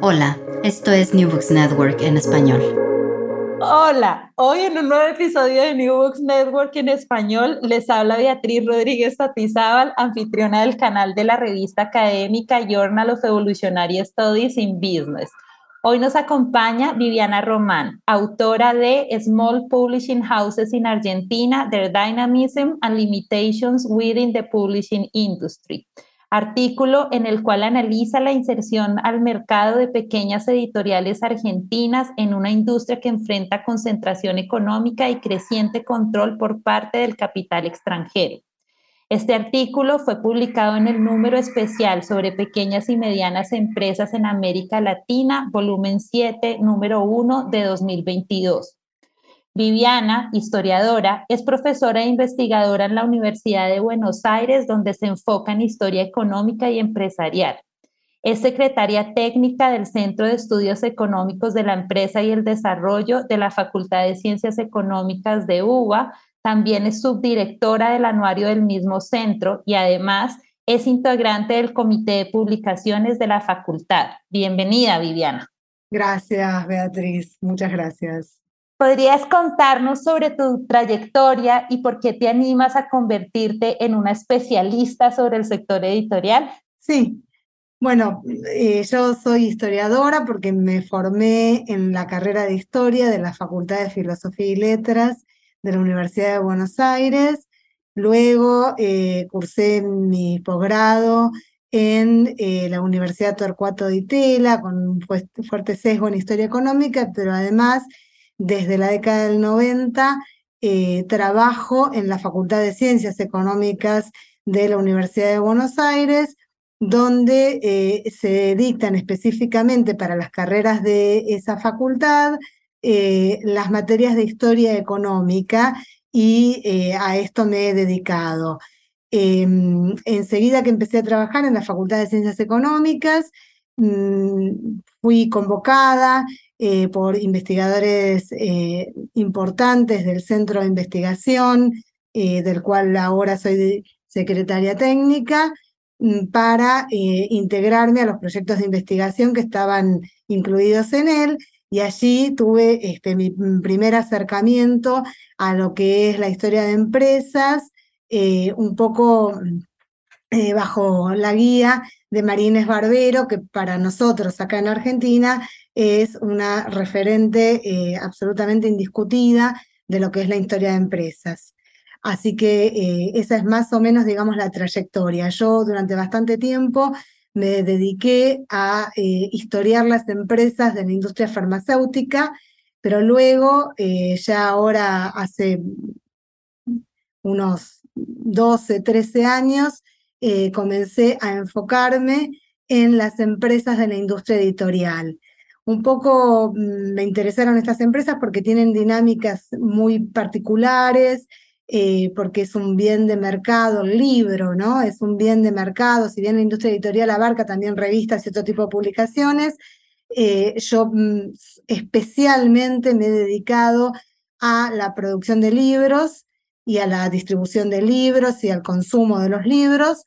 Hola, esto es New Books Network en español. Hola, hoy en un nuevo episodio de New Books Network en español les habla Beatriz Rodríguez Tatizábal, anfitriona del canal de la revista académica Journal of Evolutionary Studies in Business. Hoy nos acompaña Viviana Román, autora de Small Publishing Houses in Argentina, Their Dynamism and Limitations Within the Publishing Industry artículo en el cual analiza la inserción al mercado de pequeñas editoriales argentinas en una industria que enfrenta concentración económica y creciente control por parte del capital extranjero. Este artículo fue publicado en el número especial sobre pequeñas y medianas empresas en América Latina, volumen 7, número 1 de 2022. Viviana, historiadora, es profesora e investigadora en la Universidad de Buenos Aires, donde se enfoca en historia económica y empresarial. Es secretaria técnica del Centro de Estudios Económicos de la Empresa y el Desarrollo de la Facultad de Ciencias Económicas de UBA. También es subdirectora del anuario del mismo centro y además es integrante del Comité de Publicaciones de la Facultad. Bienvenida, Viviana. Gracias, Beatriz. Muchas gracias. ¿Podrías contarnos sobre tu trayectoria y por qué te animas a convertirte en una especialista sobre el sector editorial? Sí, bueno, eh, yo soy historiadora porque me formé en la carrera de historia de la Facultad de Filosofía y Letras de la Universidad de Buenos Aires. Luego eh, cursé mi posgrado en eh, la Universidad Torcuato de Itela con un fuerte sesgo en historia económica, pero además desde la década del 90 eh, trabajo en la Facultad de Ciencias Económicas de la Universidad de Buenos Aires, donde eh, se dictan específicamente para las carreras de esa facultad eh, las materias de historia económica y a esto me he dedicado. Em, enseguida que empecé a trabajar en la Facultad de Ciencias Económicas, mm, fui convocada eh, por investigadores eh, importantes del Centro de Investigación, eh, del cual ahora soy secretaria técnica, mm, para integrarme a los proyectos de investigación que estaban incluidos en él. Y allí tuve este, mi primer acercamiento a lo que es la historia de empresas, un poco bajo la guía de Marines Barbero, que para nosotros acá en Argentina es una referente eh, absolutamente indiscutida de lo que es la historia de empresas. Así que eh, esa es más o menos, digamos, la trayectoria. Yo durante bastante tiempo me dediqué a eh, historiar las empresas de la industria farmacéutica, pero luego, ya ahora hace unos 12, 13 años, comencé a enfocarme en las empresas de la industria editorial un poco mm, me interesaron estas empresas porque tienen dinámicas muy particulares, eh, porque es un bien de mercado, el libro, ¿no? Es un bien de mercado, si bien la industria editorial abarca también revistas y otro tipo de publicaciones, eh, yo mm, especialmente me he dedicado a la producción de libros y a la distribución de libros y al consumo de los libros,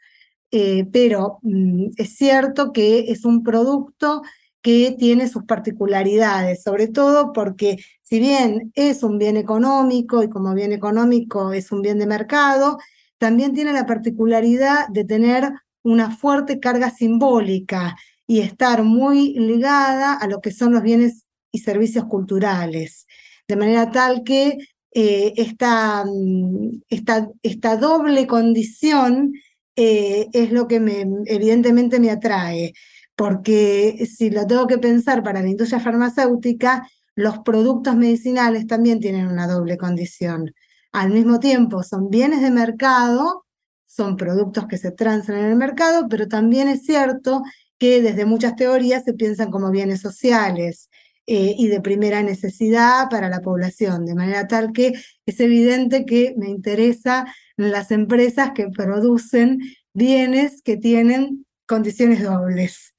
eh, pero mm, es cierto que es un producto que tiene sus particularidades, sobre todo porque si bien es un bien económico y como bien económico es un bien de mercado, también tiene la particularidad de tener una fuerte carga simbólica y estar muy ligada a lo que son los bienes y servicios culturales, de manera tal que eh, esta, mm, esta, esta, doble condición eh, es lo que me, evidentemente me atrae porque si lo tengo que pensar para la industria farmacéutica, los productos medicinales también tienen una doble condición. Al mismo tiempo, son bienes de mercado, son productos que se transan en el mercado, pero también es cierto que desde muchas teorías se piensan como bienes sociales eh, y de primera necesidad para la población, de manera tal que es evidente que me interesa las empresas que producen bienes que tienen condiciones dobles.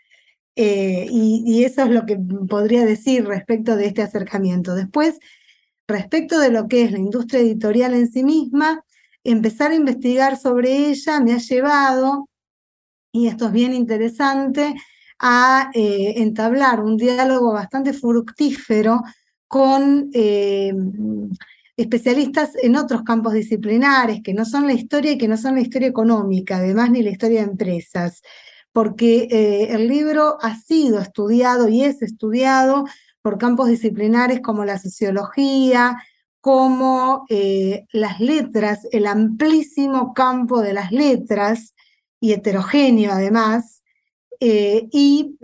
Eh, y, eso es lo que podría decir respecto de este acercamiento. Después, respecto de lo que es la industria editorial en sí misma, empezar a investigar sobre ella me ha llevado, y esto es bien interesante, a eh, entablar un diálogo bastante fructífero con eh, especialistas en otros campos disciplinares, que no son la historia y que no son la historia económica, además ni la historia de empresas porque eh, el libro ha sido estudiado y es estudiado por campos disciplinares como la sociología, como las letras, el amplísimo campo de las letras, y heterogéneo además, eh, y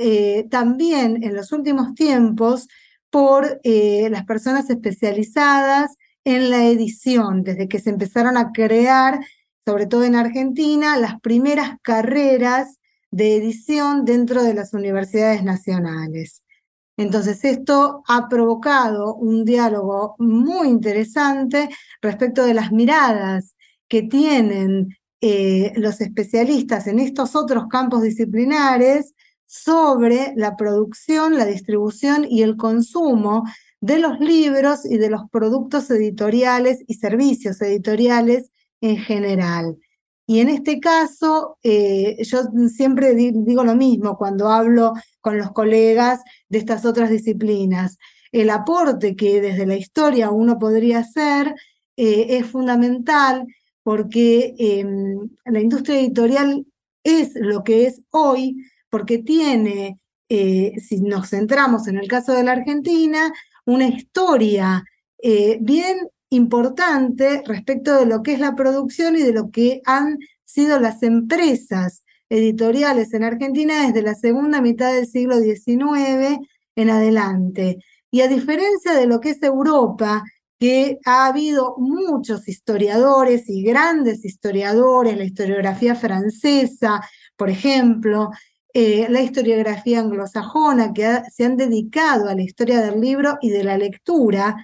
también en los últimos tiempos por las personas especializadas en la edición, desde que se empezaron a crear, sobre todo en Argentina, las primeras carreras de edición dentro de las universidades nacionales. Entonces, esto ha provocado un diálogo muy interesante respecto de las miradas que tienen eh, los especialistas en estos otros campos disciplinares sobre la producción, la distribución y el consumo de los libros y de los productos editoriales y servicios editoriales en general. Y en este caso, eh, yo siempre digo lo mismo cuando hablo con los colegas de estas otras disciplinas. El aporte que desde la historia uno podría hacer eh, es fundamental porque em, la industria editorial es lo que es hoy, porque tiene, eh, si nos centramos en el caso de la Argentina, una historia bien importante respecto de lo que es la producción y de lo que han sido las empresas editoriales en Argentina desde la segunda mitad del siglo XIX en adelante. Y a diferencia de lo que es Europa, que ha habido muchos historiadores y grandes historiadores, la historiografía francesa, por ejemplo, eh, la historiografía anglosajona, que se han dedicado a la historia del libro y de la lectura,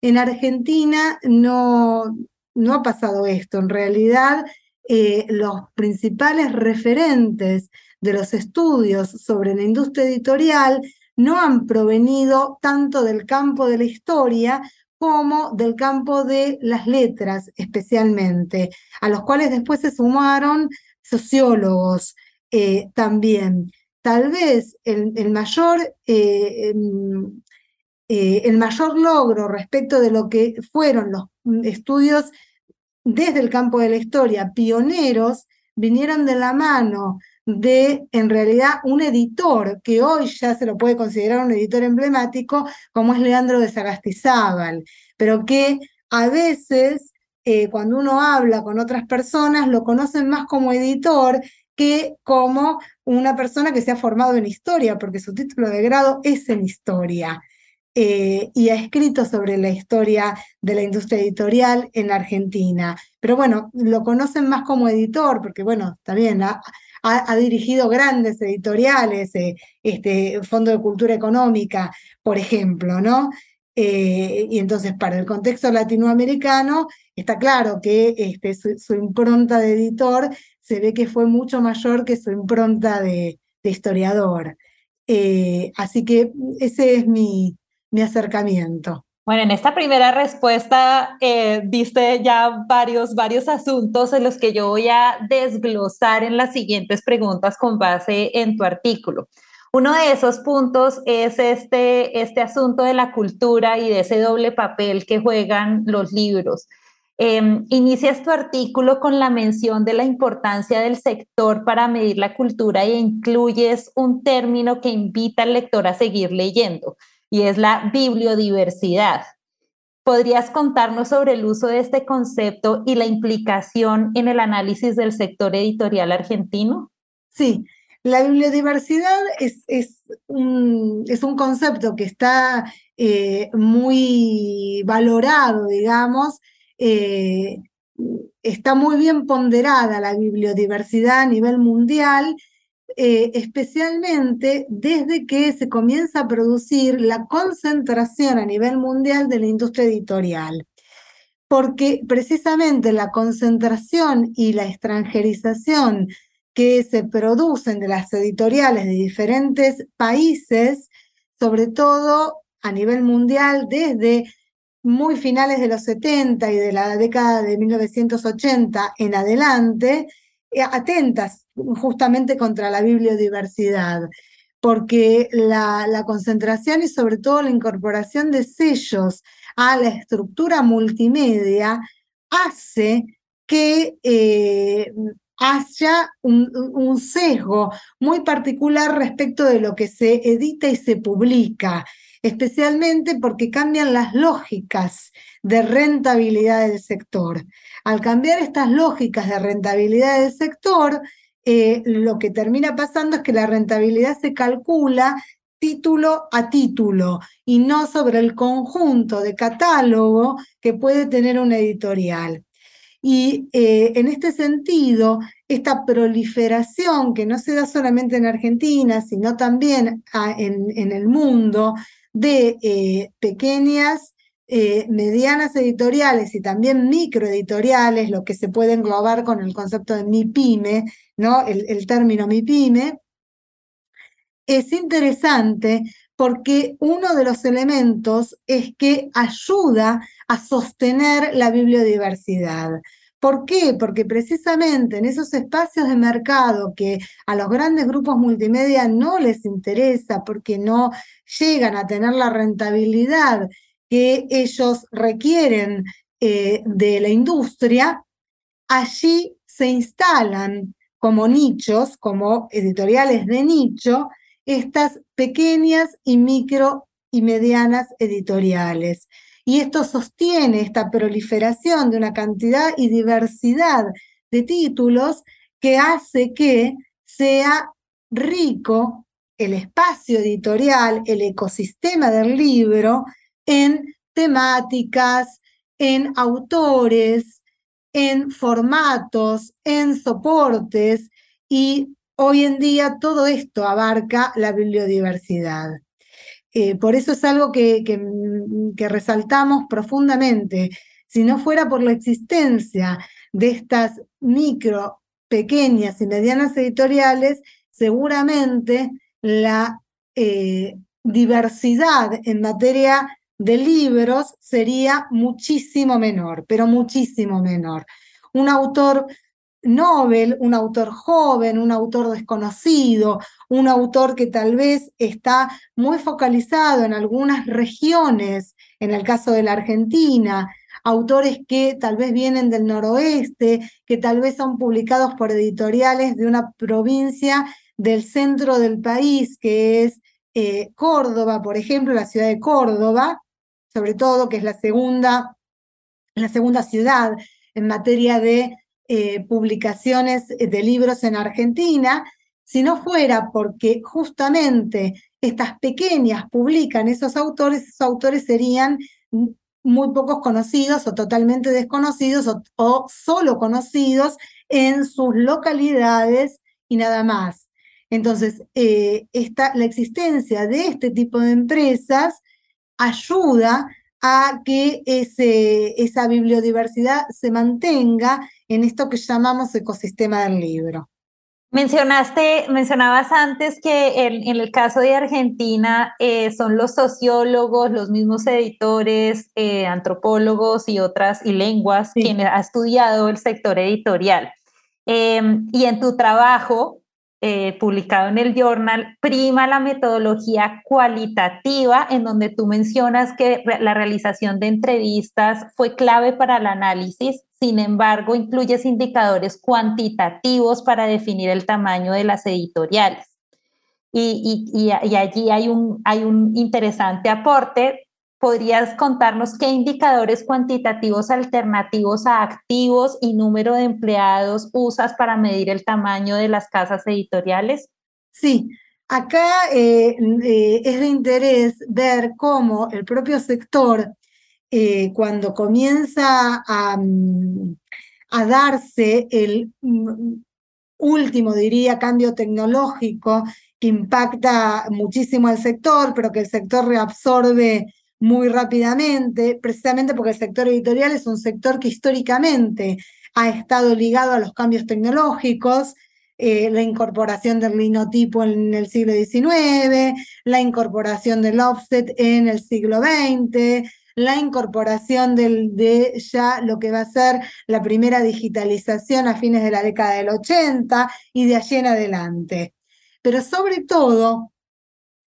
en Argentina no, no ha pasado esto. En realidad, eh, los principales referentes de los estudios sobre la industria editorial no han provenido tanto del campo de la historia como del campo de las letras especialmente, a los cuales después se sumaron sociólogos eh, también. Tal vez el, mayor eh, em, eh, el mayor logro respecto de lo que fueron los mm, estudios desde el campo de la historia, pioneros, vinieron de la mano de, en realidad, un editor que hoy ya se lo puede considerar un editor emblemático, como es Leandro de Sagastizábal, pero que a veces, eh, cuando uno habla con otras personas, lo conocen más como editor que como una persona que se ha formado en historia, porque su título de grado es en historia. Eh, y ha escrito sobre la historia de la industria editorial en Argentina. Pero bueno, lo conocen más como editor, porque bueno, bien, ha, dirigido grandes editoriales, eh, este Fondo de Cultura Económica, por ejemplo, ¿no? Eh, y entonces, para el contexto latinoamericano, está claro que este, su, impronta de editor se ve que fue mucho mayor que su impronta de, historiador. Eh, así que ese es mi, mi acercamiento. Bueno, en esta primera respuesta eh, diste ya varios, varios asuntos en los que yo voy a desglosar en las siguientes preguntas con base en tu artículo. Uno de esos puntos es este, este asunto de la cultura y de ese doble papel que juegan los libros. Em, inicias tu artículo con la mención de la importancia del sector para medir la cultura e incluyes un término que invita al lector a seguir leyendo y es la bibliodiversidad. ¿Podrías contarnos sobre el uso de este concepto y la implicación en el análisis del sector editorial argentino? Sí, la bibliodiversidad es, es, un, es un, concepto que está eh, muy valorado, digamos, eh, está muy bien ponderada la bibliodiversidad a nivel mundial eh, especialmente desde que se comienza a producir la concentración a nivel mundial de la industria editorial. Porque precisamente la concentración y la extranjerización que se producen de las editoriales de diferentes países, sobre todo a nivel mundial desde muy finales de los 70 y de la década de 1980 en adelante, atentas justamente contra la bibliodiversidad, porque la, concentración y sobre todo la incorporación de sellos a la estructura multimedia hace que eh, haya un, sesgo muy particular respecto de lo que se edita y se publica, especialmente porque cambian las lógicas de rentabilidad del sector. Al cambiar estas lógicas de rentabilidad del sector, eh, lo que termina pasando es que la rentabilidad se calcula título a título y no sobre el conjunto de catálogo que puede tener una editorial. Y eh, en este sentido, esta proliferación que no se da solamente en Argentina, sino también en, el mundo, de eh, pequeñas eh, medianas editoriales y también microeditoriales, lo que se puede englobar con el concepto de MIPYME, ¿no? el, el término MIPYME, es interesante porque uno de los elementos es que ayuda a sostener la bibliodiversidad. ¿Por qué? Porque precisamente en esos espacios de mercado que a los grandes grupos multimedia no les interesa porque no llegan a tener la rentabilidad que ellos requieren eh, de la industria, allí se instalan como nichos, como editoriales de nicho, estas pequeñas y micro y medianas editoriales. Y esto sostiene esta proliferación de una cantidad y diversidad de títulos que hace que sea rico el espacio editorial, el ecosistema del libro, en temáticas, en autores, en formatos, en soportes y hoy en día todo esto abarca la bibliodiversidad. Eh, por eso es algo que, que, resaltamos profundamente. Si no fuera por la existencia de estas micro, pequeñas y medianas editoriales, seguramente la eh, diversidad en materia de libros sería muchísimo menor, pero muchísimo menor. Un autor Nobel, un autor joven, un autor desconocido, un autor que tal vez está muy focalizado en algunas regiones, en el caso de la Argentina, autores que tal vez vienen del noroeste, que tal vez son publicados por editoriales de una provincia del centro del país, que es eh, Córdoba, por ejemplo, la ciudad de Córdoba, sobre todo, que es la segunda, la segunda ciudad en materia de eh, publicaciones de libros en Argentina, si no fuera porque justamente estas pequeñas publican esos autores, esos autores serían muy pocos conocidos o totalmente desconocidos o, solo conocidos en sus localidades y nada más. Entonces, eh, la existencia de este tipo de empresas ayuda a que ese, esa bibliodiversidad se mantenga en esto que llamamos ecosistema del libro. Mencionaste, mencionabas antes que en, el caso de Argentina eh, son los sociólogos, los mismos editores, eh, antropólogos y otras y lenguas quienes ha estudiado el sector editorial. Em, y en tu trabajo, eh, publicado en el Journal, prima la metodología cualitativa, en donde tú mencionas que la realización de entrevistas fue clave para el análisis, sin embargo, incluyes indicadores cuantitativos para definir el tamaño de las editoriales. Y, allí hay un interesante aporte ¿Podrías contarnos qué indicadores cuantitativos alternativos a activos y número de empleados usas para medir el tamaño de las casas editoriales? Sí, acá eh, eh, es de interés ver cómo el propio sector, eh, cuando comienza a, mm, a darse el mm, último, diría, cambio tecnológico que impacta muchísimo al sector, pero que el sector reabsorbe muy rápidamente, precisamente porque el sector editorial es un sector que históricamente ha estado ligado a los cambios tecnológicos, eh, la incorporación del linotipo en el siglo XIX, la incorporación del offset en el siglo XX, la incorporación de ya lo que va a ser la primera digitalización a fines de la década del 80 y de allí en adelante. Pero sobre todo,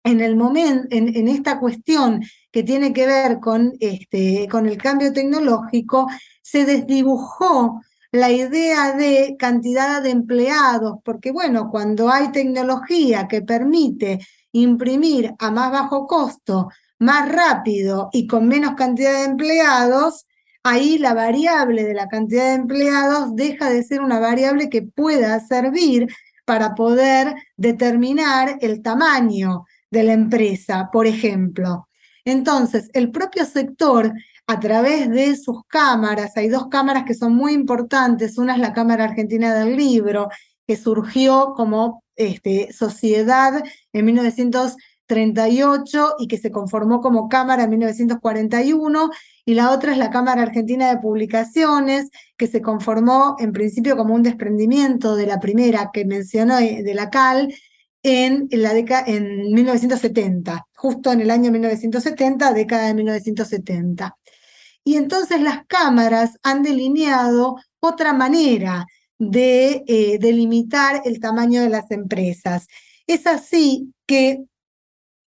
en, el momento, en esta cuestión que tiene que ver con, este, con el cambio tecnológico, se desdibujó la idea de cantidad de empleados, porque bueno, cuando hay tecnología que permite imprimir a más bajo costo, más rápido y con menos cantidad de empleados, ahí la variable de la cantidad de empleados deja de ser una variable que pueda servir para poder determinar el tamaño de la empresa, por ejemplo. Entonces, el propio sector, a través de sus cámaras, hay dos cámaras que son muy importantes, una es la Cámara Argentina del Libro, que surgió como este, sociedad en 1938 y que se conformó como Cámara en 1941, y la otra es la Cámara Argentina de Publicaciones, que se conformó en principio como un desprendimiento de la primera que mencionó eh, de la CAL, en, la década, en 1970, justo en el año 1970, década de 1970. Y entonces las cámaras han delineado otra manera de eh, delimitar el tamaño de las empresas. Es así que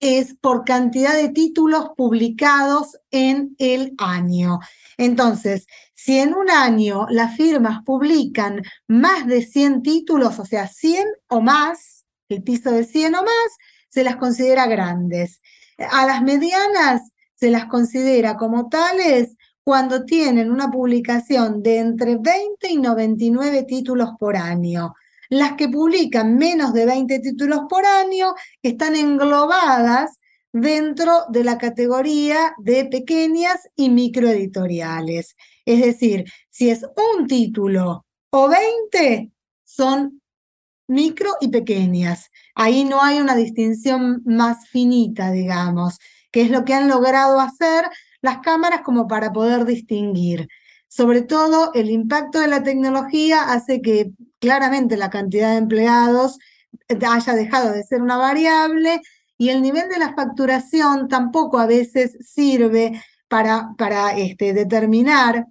es por cantidad de títulos publicados en el año. Entonces, si en un año las firmas publican más de 100 títulos, o sea, 100 o más, el piso de 100 o más, se las considera grandes. A las medianas se las considera como tales cuando tienen una publicación de entre 20 y 99 títulos por año. Las que publican menos de 20 títulos por año están englobadas dentro de la categoría de pequeñas y microeditoriales. Es decir, si es un título o 20, son micro y pequeñas. Ahí no hay una distinción más finita, digamos, que es lo que han logrado hacer las cámaras como para poder distinguir. Sobre todo, el impacto de la tecnología hace que claramente la cantidad de empleados haya dejado de ser una variable y el nivel de la facturación tampoco a veces sirve para, para este, determinar,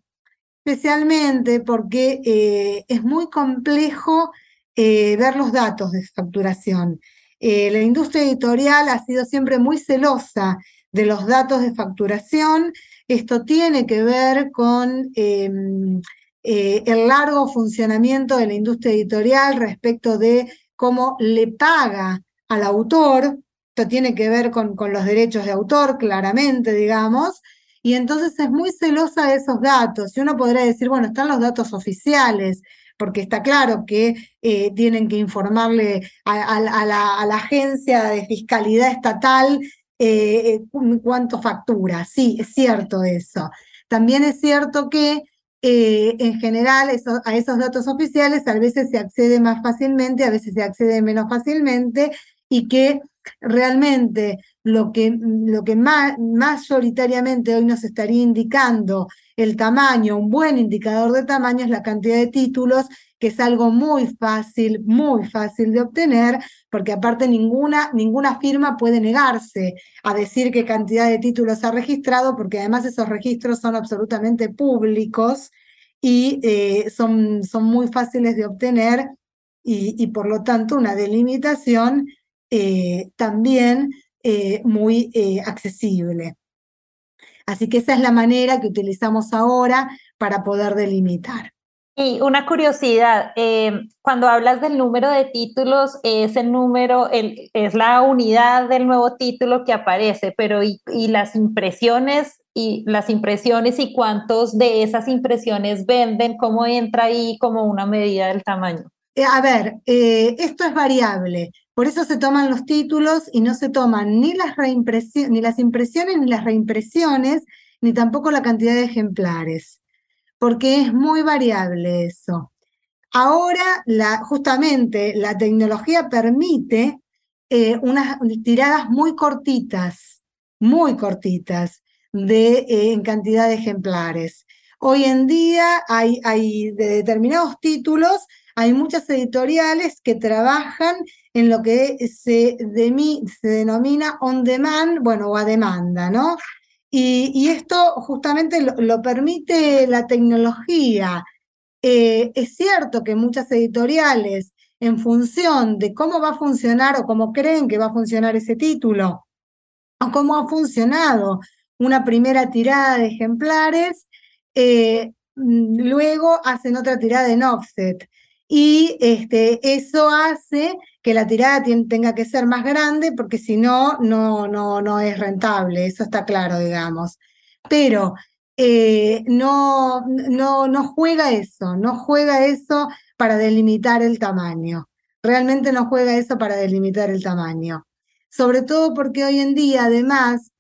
especialmente porque eh, es muy complejo eh, ver los datos de facturación. Eh, la industria editorial ha sido siempre muy celosa de los datos de facturación. Esto tiene que ver con em, eh, el largo funcionamiento de la industria editorial respecto de cómo le paga al autor. Esto tiene que ver con, con los derechos de autor, claramente, digamos. Y entonces es muy celosa de esos datos. Y uno podría decir, bueno, están los datos oficiales, porque está claro que eh, tienen que informarle a, la, agencia de fiscalidad estatal eh, cuánto factura. Sí, es cierto eso. También es cierto que eh, en general a esos datos oficiales a veces se accede más fácilmente, a veces se accede menos fácilmente y que realmente lo que, lo que más, mayoritariamente hoy nos estaría indicando el tamaño, un buen indicador de tamaño es la cantidad de títulos, que es algo muy fácil, muy fácil de obtener, porque aparte ninguna, ninguna firma puede negarse a decir qué cantidad de títulos ha registrado, porque además esos registros son absolutamente públicos y eh, son, son muy fáciles de obtener y, y por lo tanto una delimitación eh, también eh, muy eh, accesible. Así que esa es la manera que utilizamos ahora para poder delimitar. Y una curiosidad, cuando hablas del número de títulos, ese número es la unidad del nuevo título que aparece, pero y, y, las impresiones y las impresiones y cuántos de esas impresiones venden, cómo entra ahí como una medida del tamaño. A ver, esto es variable. Por eso se toman los títulos y no se toman ni las, ni las impresiones ni las reimpresiones, ni tampoco la cantidad de ejemplares, porque es muy variable eso. Ahora, justamente, la tecnología permite eh, unas tiradas muy cortitas, muy cortitas, de, eh, en cantidad de ejemplares. Hoy en día hay, hay de determinados títulos, hay muchas editoriales que trabajan en lo que se, denomina on demand, bueno, o a demanda, ¿no? Y, esto justamente lo, permite la tecnología. Eh, es cierto que muchas editoriales, en función de cómo va a funcionar o cómo creen que va a funcionar ese título, o cómo ha funcionado una primera tirada de ejemplares, eh, mm, luego hacen otra tirada en offset. Y este, eso hace que la tirada tenga que ser más grande porque si no, no, no, no es rentable, eso está claro, digamos. Pero eh, no, no, no juega eso, no juega eso para delimitar el tamaño. Realmente no juega eso para delimitar el tamaño. Sobre todo porque hoy en día, además,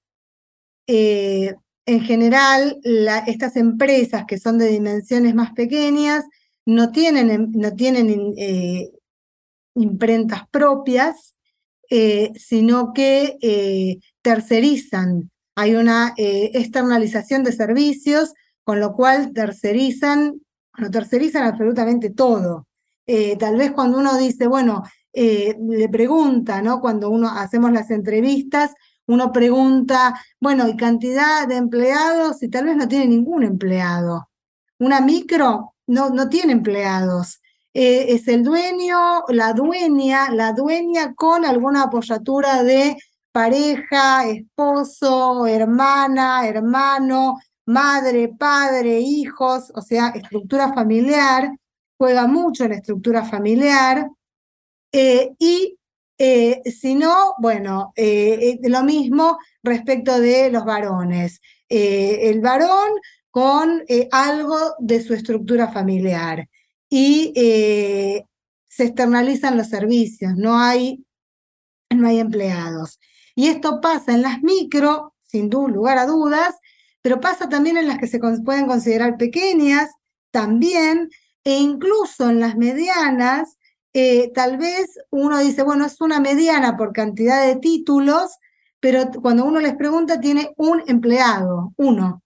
eh, en general, estas empresas que son de dimensiones más pequeñas no tienen, no tienen eh, imprentas propias, eh, sino que eh, tercerizan. Hay una externalización de servicios, con lo cual tercerizan, no tercerizan absolutamente todo. tal vez cuando uno dice, bueno, le pregunta, ¿no? Cuando uno hacemos las entrevistas, uno pregunta, bueno, ¿y cantidad de empleados? Y tal vez no tiene ningún empleado. Una micro no, no tiene empleados. Eh, es el dueño, la dueña, la dueña con alguna apoyatura de pareja, esposo, hermana, hermano, madre, padre, hijos, o sea, estructura familiar, juega mucho en la estructura familiar. Eh, y eh, si no, bueno, lo mismo respecto de los varones. el varón con algo de su estructura familiar y eh, se externalizan los servicios, no hay, no hay empleados. Y esto pasa en las micro, sin lugar a dudas, pero pasa también en las que se pueden considerar pequeñas, también, e incluso en las medianas, eh, tal vez uno dice, bueno, es una mediana por cantidad de títulos, pero cuando uno les pregunta tiene un empleado, uno.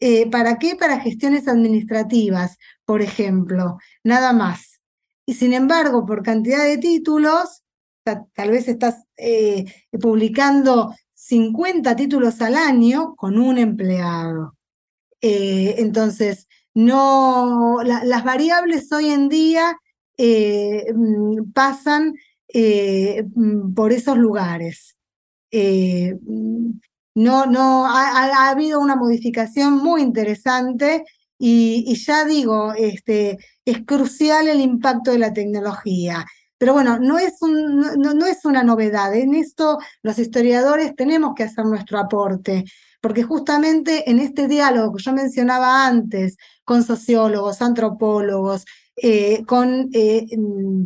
Eh, ¿Para qué? Para gestiones administrativas, por ejemplo, nada más. Y sin embargo, por cantidad de títulos, tal vez estás eh, publicando 50 títulos al año con un empleado. Eh, entonces, no, las variables hoy en día mm, pasan mm, por esos lugares. No, no, ha, habido una modificación muy interesante y, ya digo, este, es crucial el impacto de la tecnología. Pero bueno, no es, no, no es una novedad. En esto los historiadores tenemos que hacer nuestro aporte, porque justamente en este diálogo que yo mencionaba antes, con sociólogos, antropólogos, eh, con eh, mm,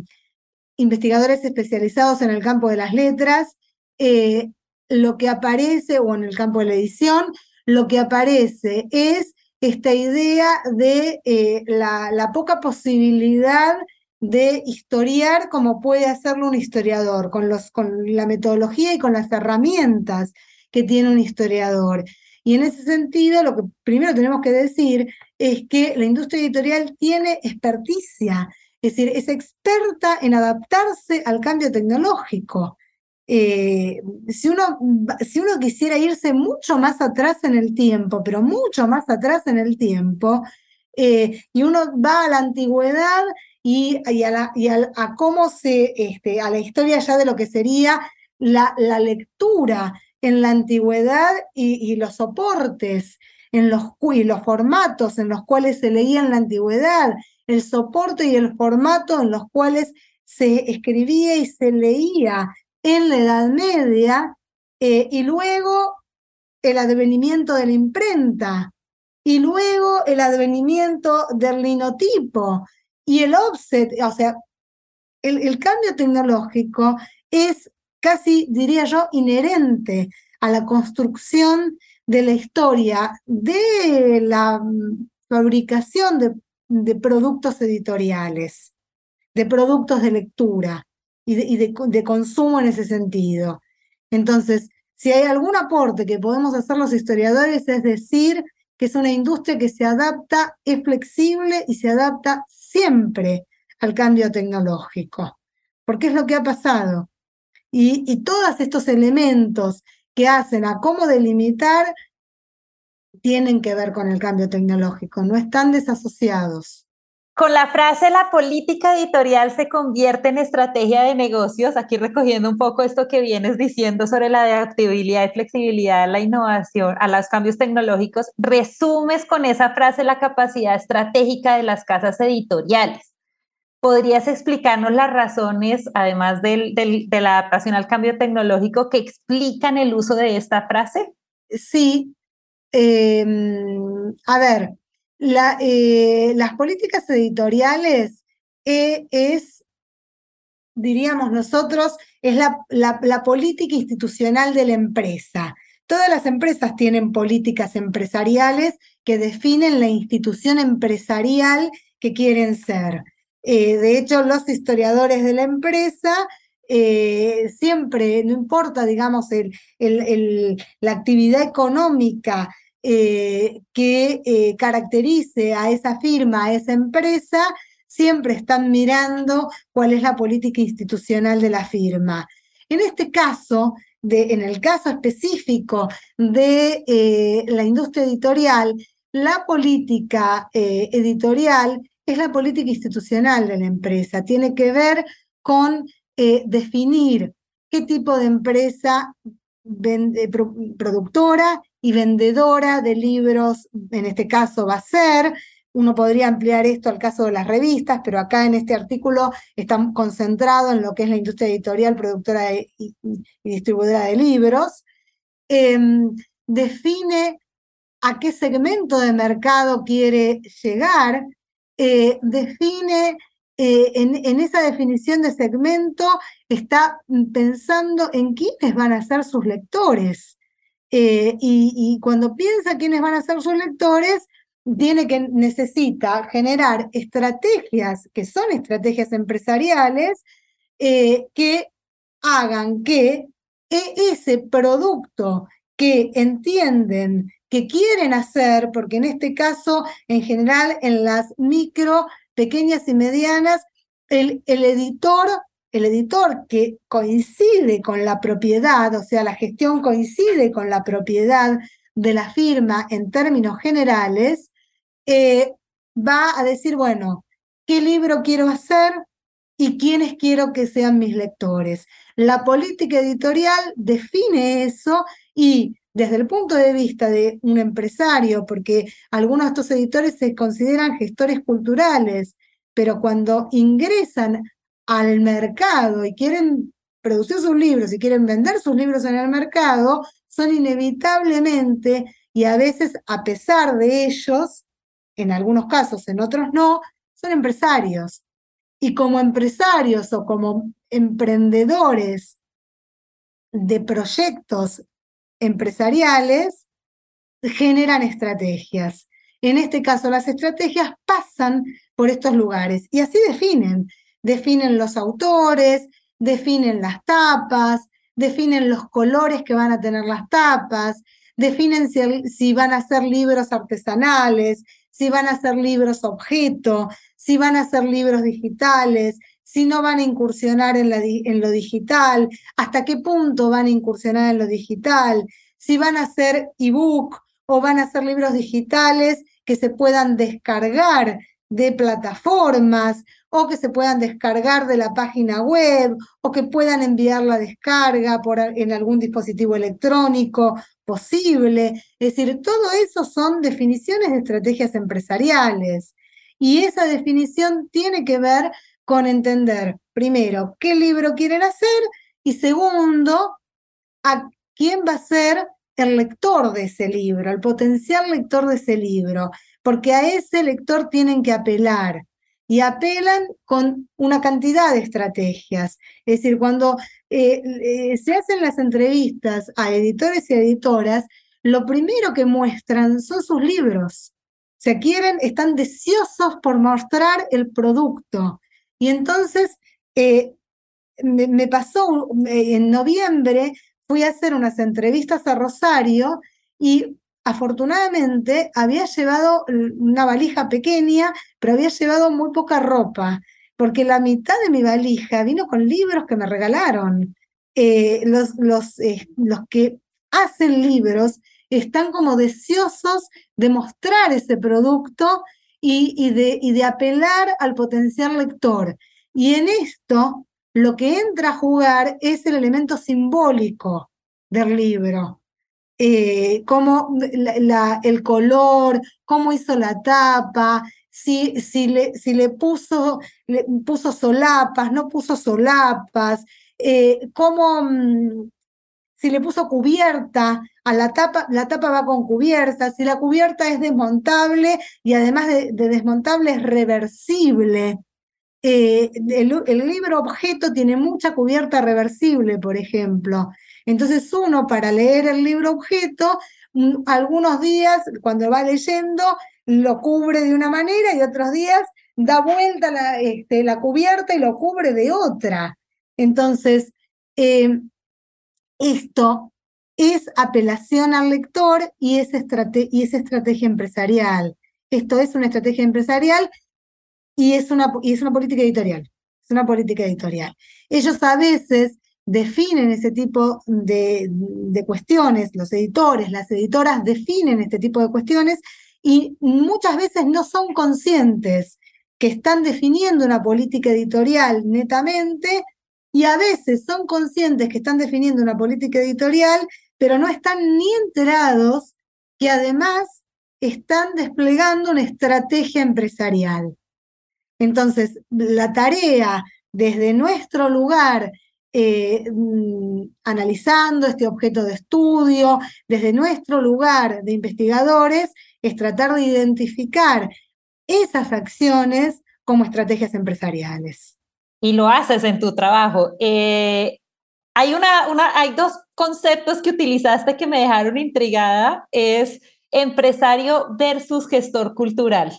investigadores especializados en el campo de las letras, eh, lo que aparece, o en el campo de la edición, lo que aparece es esta idea de eh, la, poca posibilidad de historiar como puede hacerlo un historiador, con, los, con la metodología y con las herramientas que tiene un historiador. Y en ese sentido, lo que primero tenemos que decir es que la industria editorial tiene experticia, es decir, es experta en adaptarse al cambio tecnológico. Eh, si, uno, si uno quisiera irse mucho más atrás en el tiempo, pero mucho más atrás en el tiempo, eh, y uno va a la antigüedad y, a, la, y a, cómo se, este, a la historia ya de lo que sería la, la lectura en la antigüedad y, los soportes en los, y los formatos en los cuales se leía en la antigüedad, el soporte y el formato en los cuales se escribía y se leía en la Edad Media, eh, y luego el advenimiento de la imprenta, y luego el advenimiento del linotipo y el offset, o sea, el cambio tecnológico es casi, diría yo, inherente a la construcción de la historia de la mm, fabricación de, productos editoriales, de productos de lectura y, de, consumo en ese sentido. Entonces, si hay algún aporte que podemos hacer los historiadores es decir que es una industria que se adapta, es flexible y se adapta siempre al cambio tecnológico. Porque es lo que ha pasado. Y, todos estos elementos que hacen a cómo delimitar tienen que ver con el cambio tecnológico, no están desasociados. Con la frase la política editorial se convierte en estrategia de negocios, aquí recogiendo un poco esto que vienes diciendo sobre la adaptabilidad y flexibilidad a la innovación, a los cambios tecnológicos, resumes con esa frase la capacidad estratégica de las casas editoriales. ¿Podrías explicarnos las razones, además del, de la adaptación al cambio tecnológico, que explican el uso de esta frase? Sí. Em, a ver, eh, las políticas editoriales eh, es, diríamos nosotros, es la, política institucional de la empresa. Todas las empresas tienen políticas empresariales que definen la institución empresarial que quieren ser. Eh, de hecho, los historiadores de la empresa siempre, no importa, digamos, la actividad económica eh, que caracterice a esa firma, a esa empresa, siempre están mirando cuál es la política institucional de la firma. En este caso, en el caso específico de la industria editorial, la política editorial es la política institucional de la empresa. Tiene que ver con eh, definir qué tipo de empresa productora y vendedora de libros, en este caso va a ser. Uno podría ampliar esto al caso de las revistas, pero acá en este artículo está concentrado en lo que es la industria editorial, productora y, distribuidora de libros. Em, define a qué segmento de mercado quiere llegar, eh, define, eh, en, esa definición de segmento, está pensando en quiénes van a ser sus lectores. Eh, y, cuando piensa quiénes van a ser sus lectores, tiene que necesita generar estrategias que son estrategias empresariales que hagan que e, ese producto que entienden que quieren hacer, porque en este caso, en general, en las micro, pequeñas y medianas, el editor, el editor que coincide con la propiedad, o sea, la gestión coincide con la propiedad de la firma en términos generales, eh, va a decir, bueno, ¿qué libro quiero hacer? y quiénes quiero que sean mis lectores. La política editorial define eso y desde el punto de vista de un empresario, porque algunos de estos editores se consideran gestores culturales, pero cuando ingresan al mercado y quieren producir sus libros y quieren vender sus libros en el mercado, son inevitablemente y a veces a pesar de ellos, en algunos casos, en otros no, son empresarios. Y como empresarios o como emprendedores de proyectos empresariales generan estrategias. En este caso, las estrategias pasan por estos lugares y así definen. Definen los autores, definen las tapas, definen los colores que van a tener las tapas, definen si, van a ser libros artesanales, si van a ser libros objeto, si van a ser libros digitales, si no van a incursionar en, en lo digital, hasta qué punto van a incursionar en lo digital, si van a ser ebook o van a ser libros digitales que se puedan descargar de plataformas o que se puedan descargar de la página web o que puedan enviar la descarga por, en algún dispositivo electrónico posible. Es decir, todo eso son definiciones de estrategias empresariales. Y esa definición tiene que ver con entender, primero, qué libro quieren hacer y segundo, a quién va a ser el lector de ese libro, el potencial lector de ese libro, porque a ese lector tienen que apelar y apelan con una cantidad de estrategias. Es decir, cuando eh, eh, se hacen las entrevistas a editores y editoras, lo primero que muestran son sus libros. Se quieren, están deseosos por mostrar el producto. Y entonces eh, me, pasó en noviembre, fui a hacer unas entrevistas a Rosario y afortunadamente había llevado una valija pequeña, pero había llevado muy poca ropa, porque la mitad de mi valija vino con libros que me regalaron. Eh, los, los, eh, los que hacen libros están como deseosos de mostrar ese producto y, y, de, y de apelar al potencial lector. Y en esto, lo que entra a jugar es el elemento simbólico del libro. Eh, cómo el color, cómo hizo la tapa, si, si, le, si le, puso, le puso solapas, no puso solapas, eh, cómo, mm, si le puso cubierta a la tapa, la tapa va con cubierta, si la cubierta es desmontable y además de, desmontable es reversible. Eh, el, el libro objeto tiene mucha cubierta reversible, por ejemplo. Entonces uno para leer el libro objeto, mm, algunos días cuando va leyendo lo cubre de una manera y otros días da vuelta la, este, cubierta y lo cubre de otra. Entonces, em, esto es apelación al lector y es, y es estrategia empresarial. Esto es una estrategia empresarial y es una, y es una política editorial. Es una política editorial. Ellos a veces definen ese tipo de, cuestiones, los editores, las editoras definen este tipo de cuestiones y muchas veces no son conscientes que están definiendo una política editorial netamente y a veces son conscientes que están definiendo una política editorial, pero no están ni enterados que además están desplegando una estrategia empresarial. Entonces, la tarea desde nuestro lugar eh, mm, analizando este objeto de estudio, desde nuestro lugar de investigadores, es tratar de identificar esas acciones como estrategias empresariales. Y lo haces en tu trabajo. Eh, hay, una, una, hay dos conceptos que utilizaste que me dejaron intrigada, es empresario versus gestor cultural.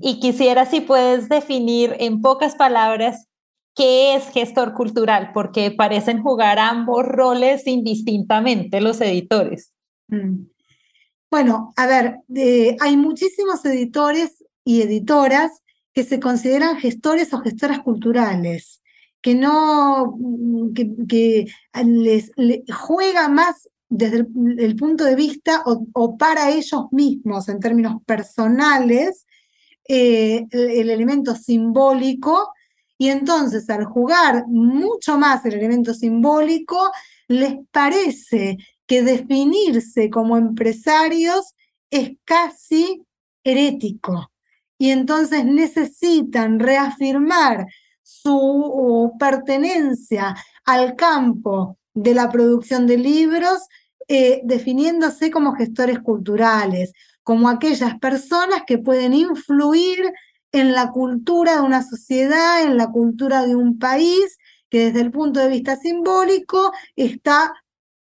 Y quisiera si puedes definir en pocas palabras ¿Qué es gestor cultural? Porque parecen jugar ambos roles indistintamente los editores. Mm. Bueno, a ver, hay muchísimos editores y editoras que se consideran gestores o gestoras culturales, que no, que, les, juega más desde el, punto de vista o, para ellos mismos en términos personales eh, el, elemento simbólico y entonces al jugar mucho más el elemento simbólico, les parece que definirse como empresarios es casi herético. Y entonces necesitan reafirmar su pertenencia al campo de la producción de libros, eh, definiéndose como gestores culturales, como aquellas personas que pueden influir en la cultura de una sociedad, en la cultura de un país, que desde el punto de vista simbólico está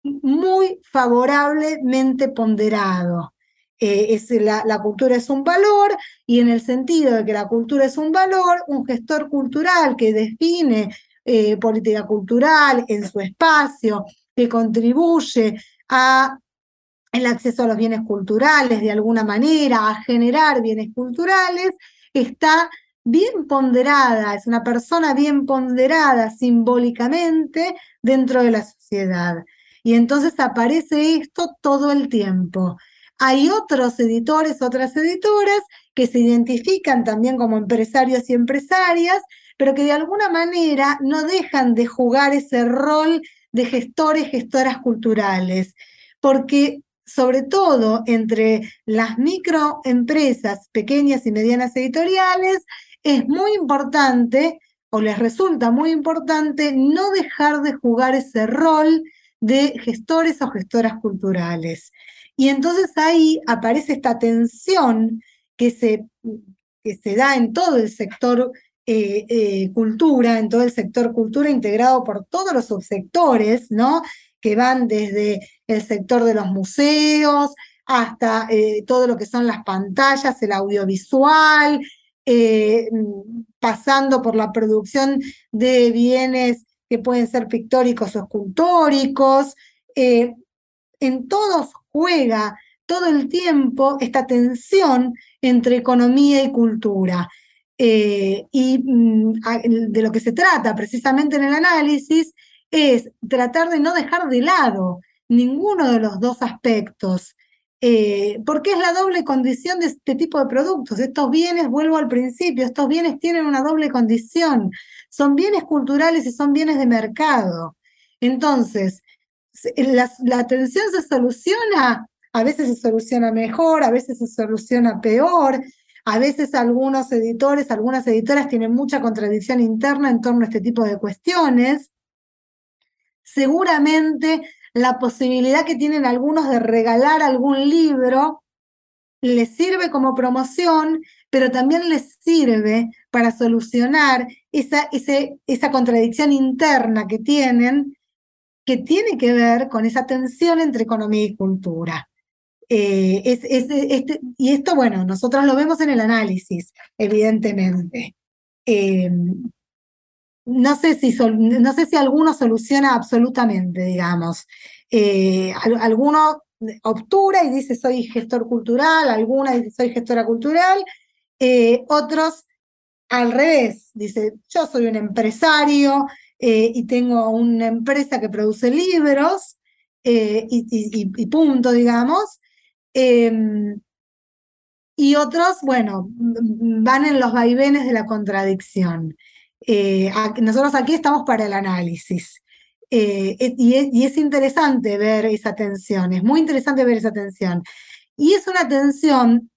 muy favorablemente ponderado. Eh, es la, cultura es un valor y en el sentido de que la cultura es un valor, un gestor cultural que define eh, política cultural en su espacio, que contribuye a el acceso a los bienes culturales de alguna manera, a generar bienes culturales, está bien ponderada, es una persona bien ponderada simbólicamente dentro de la sociedad. Y entonces aparece esto todo el tiempo. Hay otros editores, otras editoras que se identifican también como empresarios y empresarias, pero que de alguna manera no dejan de jugar ese rol de gestores, gestoras culturales, porque sobre todo entre las microempresas pequeñas y medianas editoriales, es muy importante o les resulta muy importante no dejar de jugar ese rol de gestores o gestoras culturales. Y entonces ahí aparece esta tensión que se, que se da en todo el sector eh, eh, cultura, en todo el sector cultura integrado por todos los subsectores, ¿no? Que van desde el sector de los museos hasta eh, todo lo que son las pantallas, el audiovisual, eh, pasando por la producción de bienes que pueden ser pictóricos o escultóricos. Eh, en todos juega todo el tiempo esta tensión entre economía y cultura. Y mm, de lo que se trata precisamente en el análisis es tratar de no dejar de lado ninguno de los dos aspectos. Eh, porque es la doble condición de este tipo de productos. Estos bienes, vuelvo al principio, estos bienes tienen una doble condición. Son bienes culturales y son bienes de mercado. Entonces, la, la atención se soluciona, a veces se soluciona mejor, a veces se soluciona peor. A veces algunos editores, algunas editoras tienen mucha contradicción interna en torno a este tipo de cuestiones. Seguramente la posibilidad que tienen algunos de regalar algún libro les sirve como promoción, pero también les sirve para solucionar esa, contradicción interna que tienen, que tiene que ver con esa tensión entre economía y cultura. Eh, es, este, y esto, bueno, nosotros lo vemos en el análisis, evidentemente. Eh, no sé si, no sé si alguno soluciona absolutamente, digamos. Eh, alguno obtura y dice soy gestor cultural, alguna dice soy gestora cultural, eh, otros al revés, dice yo soy un empresario eh, y tengo una empresa que produce libros y, punto, digamos. Em, y otros, bueno, van en los vaivenes de la contradicción. Eh, nosotros aquí estamos para el análisis. Eh, y, es, interesante ver esa tensión, es muy interesante ver esa tensión. Y es una tensión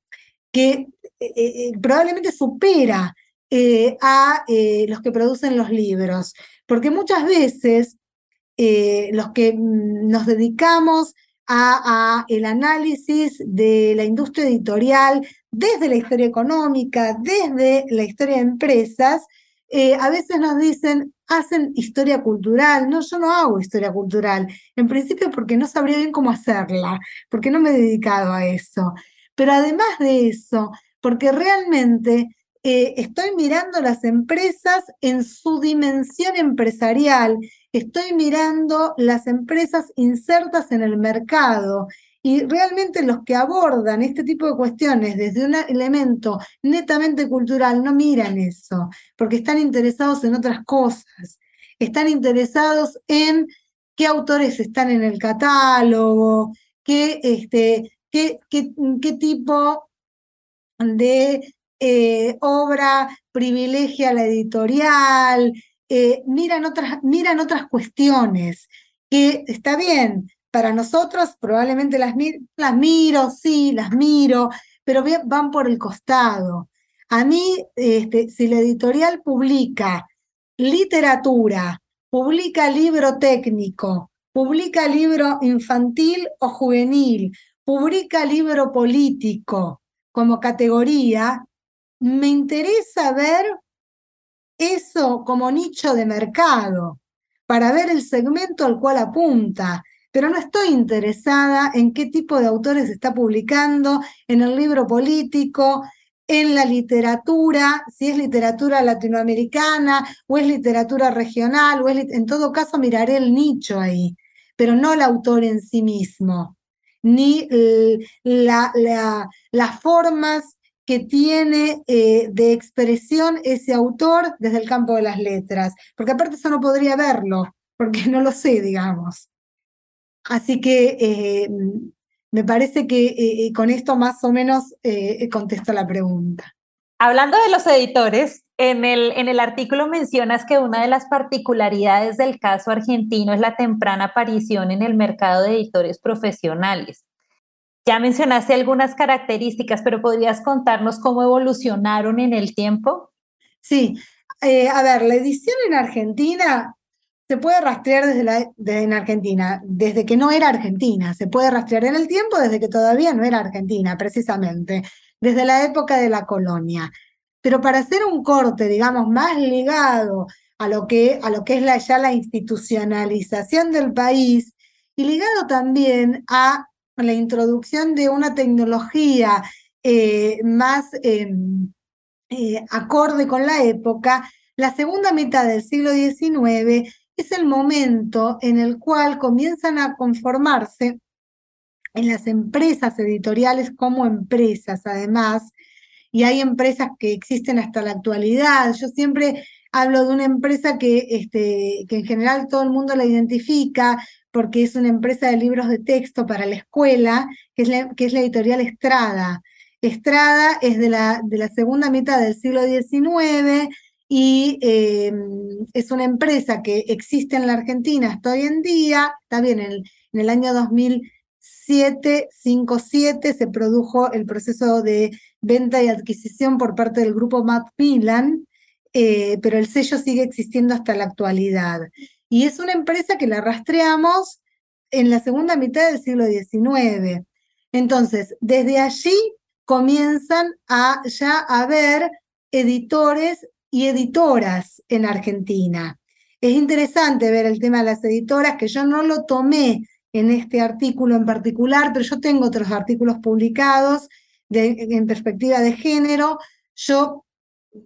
que eh, probablemente supera a los que producen los libros, porque muchas veces los que mm, nos dedicamos a, a, el análisis de la industria editorial desde la historia económica, desde la historia de empresas, eh, a veces nos dicen, hacen historia cultural. No, yo no hago historia cultural. En principio porque no sabría bien cómo hacerla, porque no me he dedicado a eso. Pero además de eso, porque realmente eh, estoy mirando las empresas en su dimensión empresarial, estoy mirando las empresas insertas en el mercado y realmente los que abordan este tipo de cuestiones desde un elemento netamente cultural no miran eso, porque están interesados en otras cosas. Están interesados en qué autores están en el catálogo, qué, este, qué, qué, tipo de eh, obra privilegia la editorial, eh, miran, otras, miran otras cuestiones, que está bien, para nosotros probablemente las, miro, sí, las miro, pero van por el costado. A mí, este, si la editorial publica literatura, publica libro técnico, publica libro infantil o juvenil, publica libro político como categoría, me interesa ver eso como nicho de mercado, para ver el segmento al cual apunta, pero no estoy interesada en qué tipo de autores está publicando, en el libro político, en la literatura, si es literatura latinoamericana o es literatura regional, o es, en todo caso miraré el nicho ahí, pero no el autor en sí mismo, ni la, las formas que tiene eh, de expresión ese autor desde el campo de las letras, porque aparte eso no podría verlo, porque no lo sé, digamos. Así que eh, me parece que eh, con esto más o menos contesto la pregunta. Hablando de los editores, en el, en el artículo mencionas que una de las particularidades del caso argentino es la temprana aparición en el mercado de editores profesionales. Ya mencionaste algunas características, pero ¿podrías contarnos cómo evolucionaron en el tiempo? Sí, eh, a ver, la edición en Argentina se puede rastrear desde en Argentina, desde que no era Argentina, se puede rastrear en el tiempo desde que todavía no era Argentina, precisamente, desde la época de la colonia. Pero para hacer un corte, digamos, más ligado a lo que, a lo que es la, ya la institucionalización del país y ligado también a la introducción de una tecnología eh, más em, eh, acorde con la época, la segunda mitad del siglo XIX es el momento en el cual comienzan a conformarse en las empresas editoriales como empresas, además, y hay empresas que existen hasta la actualidad. Yo siempre hablo de una empresa que, este, que en general todo el mundo la identifica porque es una empresa de libros de texto para la escuela, que es la, que es la editorial Estrada. Estrada es de la, de la segunda mitad del siglo XIX y eh, es una empresa que existe en la Argentina hasta hoy en día, también en el, en el año 2007, 5-7 se produjo el proceso de venta y adquisición por parte del grupo Macmillan, eh, pero el sello sigue existiendo hasta la actualidad. Y es una empresa que la rastreamos en la segunda mitad del siglo XIX. Entonces, desde allí comienzan a ya haber editores y editoras en Argentina. Es interesante ver el tema de las editoras, que yo no lo tomé en este artículo en particular, pero yo tengo otros artículos publicados en perspectiva de género. Yo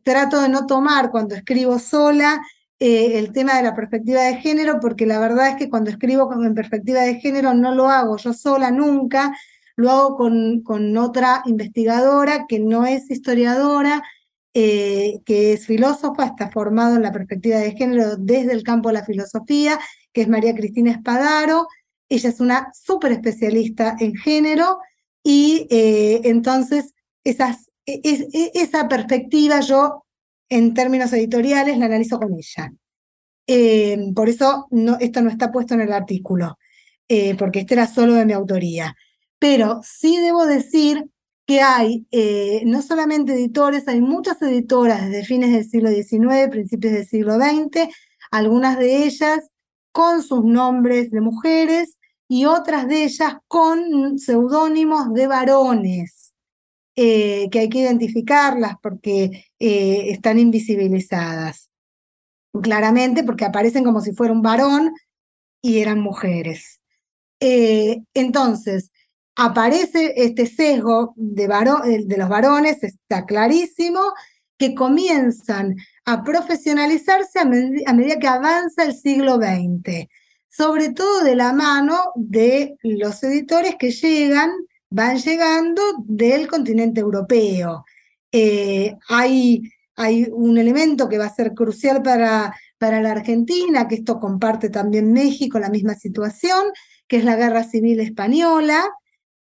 trato de no tomar cuando escribo sola eh, el tema de la perspectiva de género, porque la verdad es que cuando escribo en perspectiva de género no lo hago yo sola nunca, lo hago con, con otra investigadora que no es historiadora, eh, que es filósofa, está formado en la perspectiva de género desde el campo de la filosofía, que es María Cristina Espadaro. Ella es una súper especialista en género y eh, entonces esas, e, e, esa perspectiva yo en términos editoriales la analizo con ella. Eh, por eso no, esto no está puesto en el artículo, eh, porque este era solo de mi autoría. Pero sí debo decir que hay eh, no solamente editores, hay muchas editoras desde fines del siglo XIX, principios del siglo XX, algunas de ellas con sus nombres de mujeres y otras de ellas con seudónimos de varones. Eh, que hay que identificarlas porque eh, están invisibilizadas. Claramente porque aparecen como si fuera un varón y eran mujeres. Entonces, aparece este sesgo de, de los varones, está clarísimo, que comienzan a profesionalizarse a, a medida que avanza el siglo XX, sobre todo de la mano de los editores que llegan van llegando del continente europeo. Eh, hay, hay, un elemento que va a ser crucial para, para la Argentina, que esto comparte también México, la misma situación, que es la Guerra Civil Española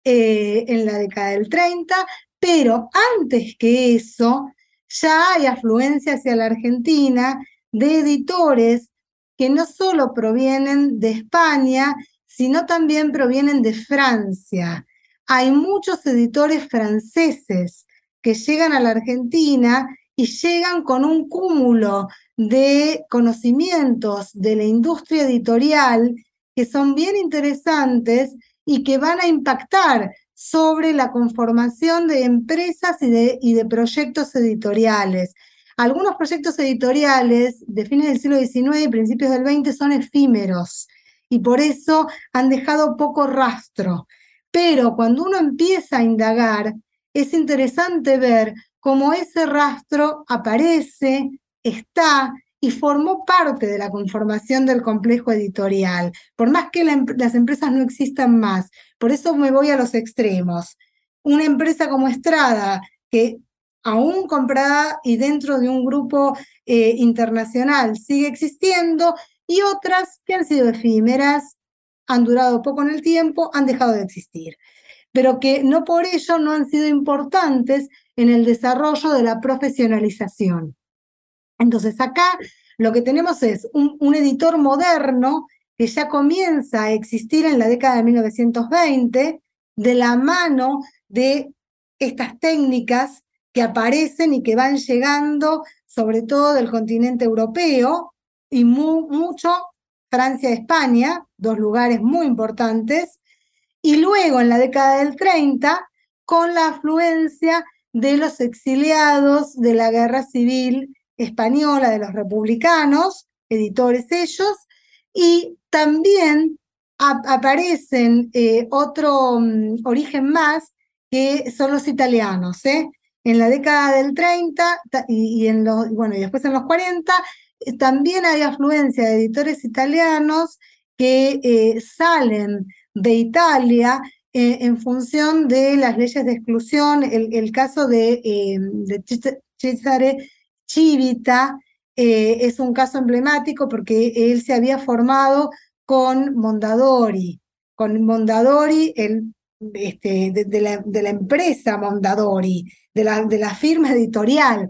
eh, en la década del 30, pero antes que eso, ya hay afluencia hacia la Argentina de editores que no solo provienen de España, sino también provienen de Francia. Hay muchos editores franceses que llegan a la Argentina y llegan con un cúmulo de conocimientos de la industria editorial que son bien interesantes y que van a impactar sobre la conformación de empresas y de, y de proyectos editoriales. Algunos proyectos editoriales de fines del siglo XIX y principios del XX son efímeros y por eso han dejado poco rastro. Pero cuando uno empieza a indagar, es interesante ver cómo ese rastro aparece, está y formó parte de la conformación del complejo editorial, por más que las empresas no existan más. Por eso me voy a los extremos. Una empresa como Estrada, que aún comprada y dentro de un grupo eh, internacional sigue existiendo, y otras que han sido efímeras, han durado poco en el tiempo, han dejado de existir, pero que no por ello no han sido importantes en el desarrollo de la profesionalización. Entonces acá lo que tenemos es un, editor moderno que ya comienza a existir en la década de 1920 de la mano de estas técnicas que aparecen y que van llegando sobre todo del continente europeo y mucho Francia y España, dos lugares muy importantes, y luego en la década del 30 con la afluencia de los exiliados de la guerra civil española de los republicanos, editores ellos, y también aparecen eh, otro mm, origen más que son los italianos. ¿eh? En la década del 30 y, en los, bueno, y después en los 40 eh, también hay afluencia de editores italianos que salen de Italia en función de las leyes de exclusión. El, caso de, de Cesare Chivita eh, es un caso emblemático porque él se había formado con Mondadori, con Mondadori, el, este, de, la, empresa Mondadori, de la, de la firma editorial.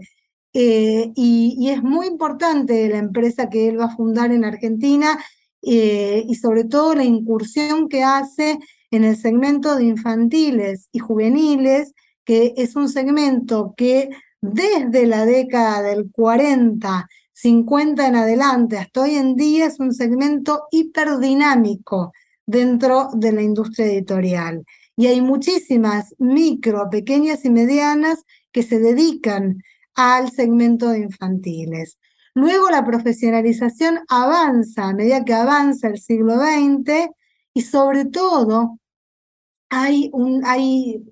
Eh, y, es muy importante la empresa que él va a fundar en Argentina eh, y sobre todo la incursión que hace en el segmento de infantiles y juveniles, que es un segmento que desde la década del 40, 50 en adelante hasta hoy en día es un segmento hiperdinámico dentro de la industria editorial. Y hay muchísimas micro, pequeñas y medianas que se dedican al segmento de infantiles. Luego la profesionalización avanza a medida que avanza el siglo XX y sobre todo hay, un, hay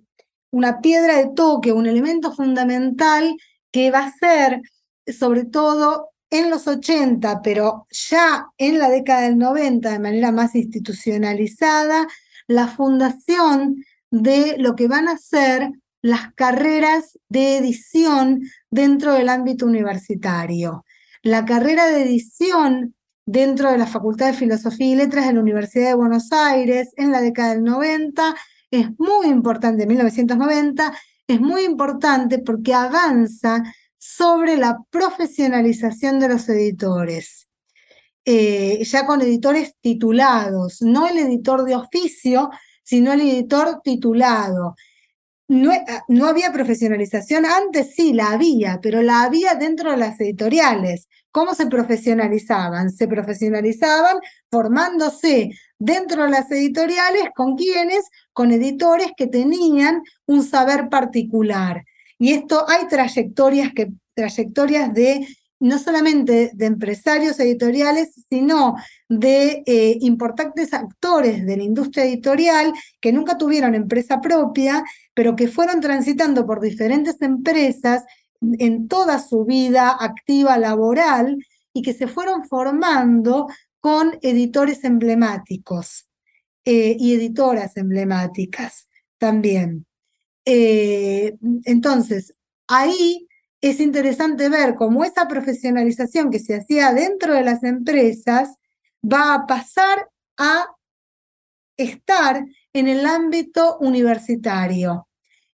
una piedra de toque, un elemento fundamental que va a ser, sobre todo en los 80, pero ya en la década del 90, de manera más institucionalizada, la fundación de lo que van a ser las carreras de edición dentro del ámbito universitario. La carrera de edición dentro de la Facultad de Filosofía y Letras de la Universidad de Buenos Aires en la década del 90 es muy importante, 1990, es muy importante porque avanza sobre la profesionalización de los editores. Eh, ya con editores titulados, no el editor de oficio, sino el editor titulado. No, ah, no, había profesionalización, antes sí la había, pero la había dentro de las editoriales. ¿Cómo se profesionalizaban? Se profesionalizaban formándose dentro de las editoriales con quienes, con editores que tenían un saber particular. Y esto hay trayectorias, que, trayectorias de no solamente de empresarios editoriales, sino de eh, importantes actores de la industria editorial que nunca tuvieron empresa propia, pero que fueron transitando por diferentes empresas en toda su vida activa laboral y que se fueron formando con editores emblemáticos eh, y editoras emblemáticas también. Eh, entonces, ahí es interesante ver cómo esa profesionalización que se hacía dentro de las empresas va a pasar a estar en el ámbito universitario.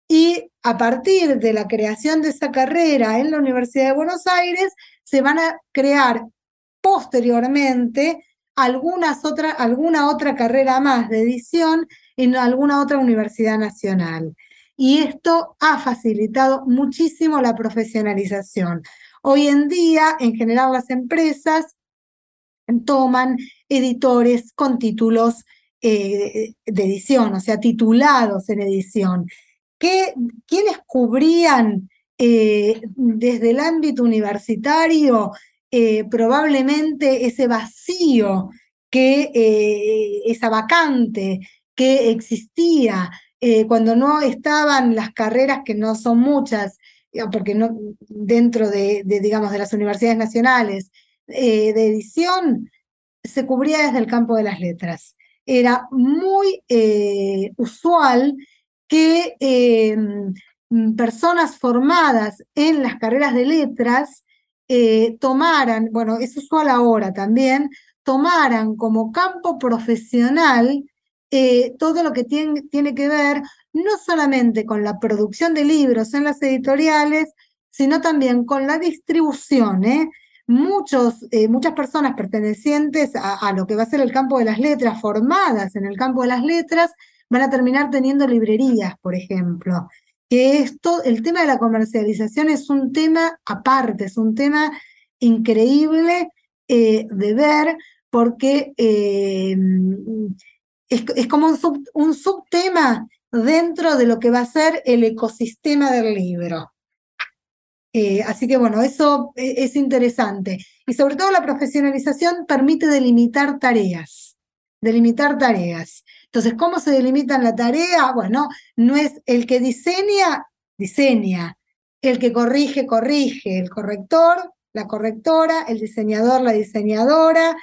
Y a partir de la creación de esa carrera en la Universidad de Buenos Aires, se van a crear posteriormente algunas alguna otra carrera más de edición en alguna otra universidad nacional. Y esto ha facilitado muchísimo la profesionalización. Hoy en día, en general, las empresas toman editores con títulos eh, de edición, o sea, titulados en edición. ¿Qué, ¿Quiénes cubrían eh, desde el ámbito universitario eh, probablemente ese vacío que eh, esa vacante que existía cuando no estaban las carreras, que no son muchas, porque dentro de, digamos, de las universidades nacionales de edición, se cubría desde el campo de las letras. Era muy usual que personas formadas en las carreras de letras eh, tomaran, bueno, es usual ahora también, tomaran como campo profesional eh, todo lo que tiene, tiene que ver no solamente con la producción de libros en las editoriales, sino también con la distribución. ¿eh? Muchos, muchas personas pertenecientes a, a, lo que va a ser el campo de las letras, formadas en el campo de las letras, van a terminar teniendo librerías, por ejemplo que esto, el tema de la comercialización es un tema aparte, es un tema increíble eh, de ver porque eh, es, como un, subtema dentro de lo que va a ser el ecosistema del libro. Eh, así que bueno, eso es interesante. Y sobre todo la profesionalización permite delimitar tareas, delimitar tareas. Entonces, ¿cómo se delimitan la tarea? Bueno, no es el que diseña, diseña, el que corrige, corrige, el corrector, la correctora, el diseñador, la diseñadora,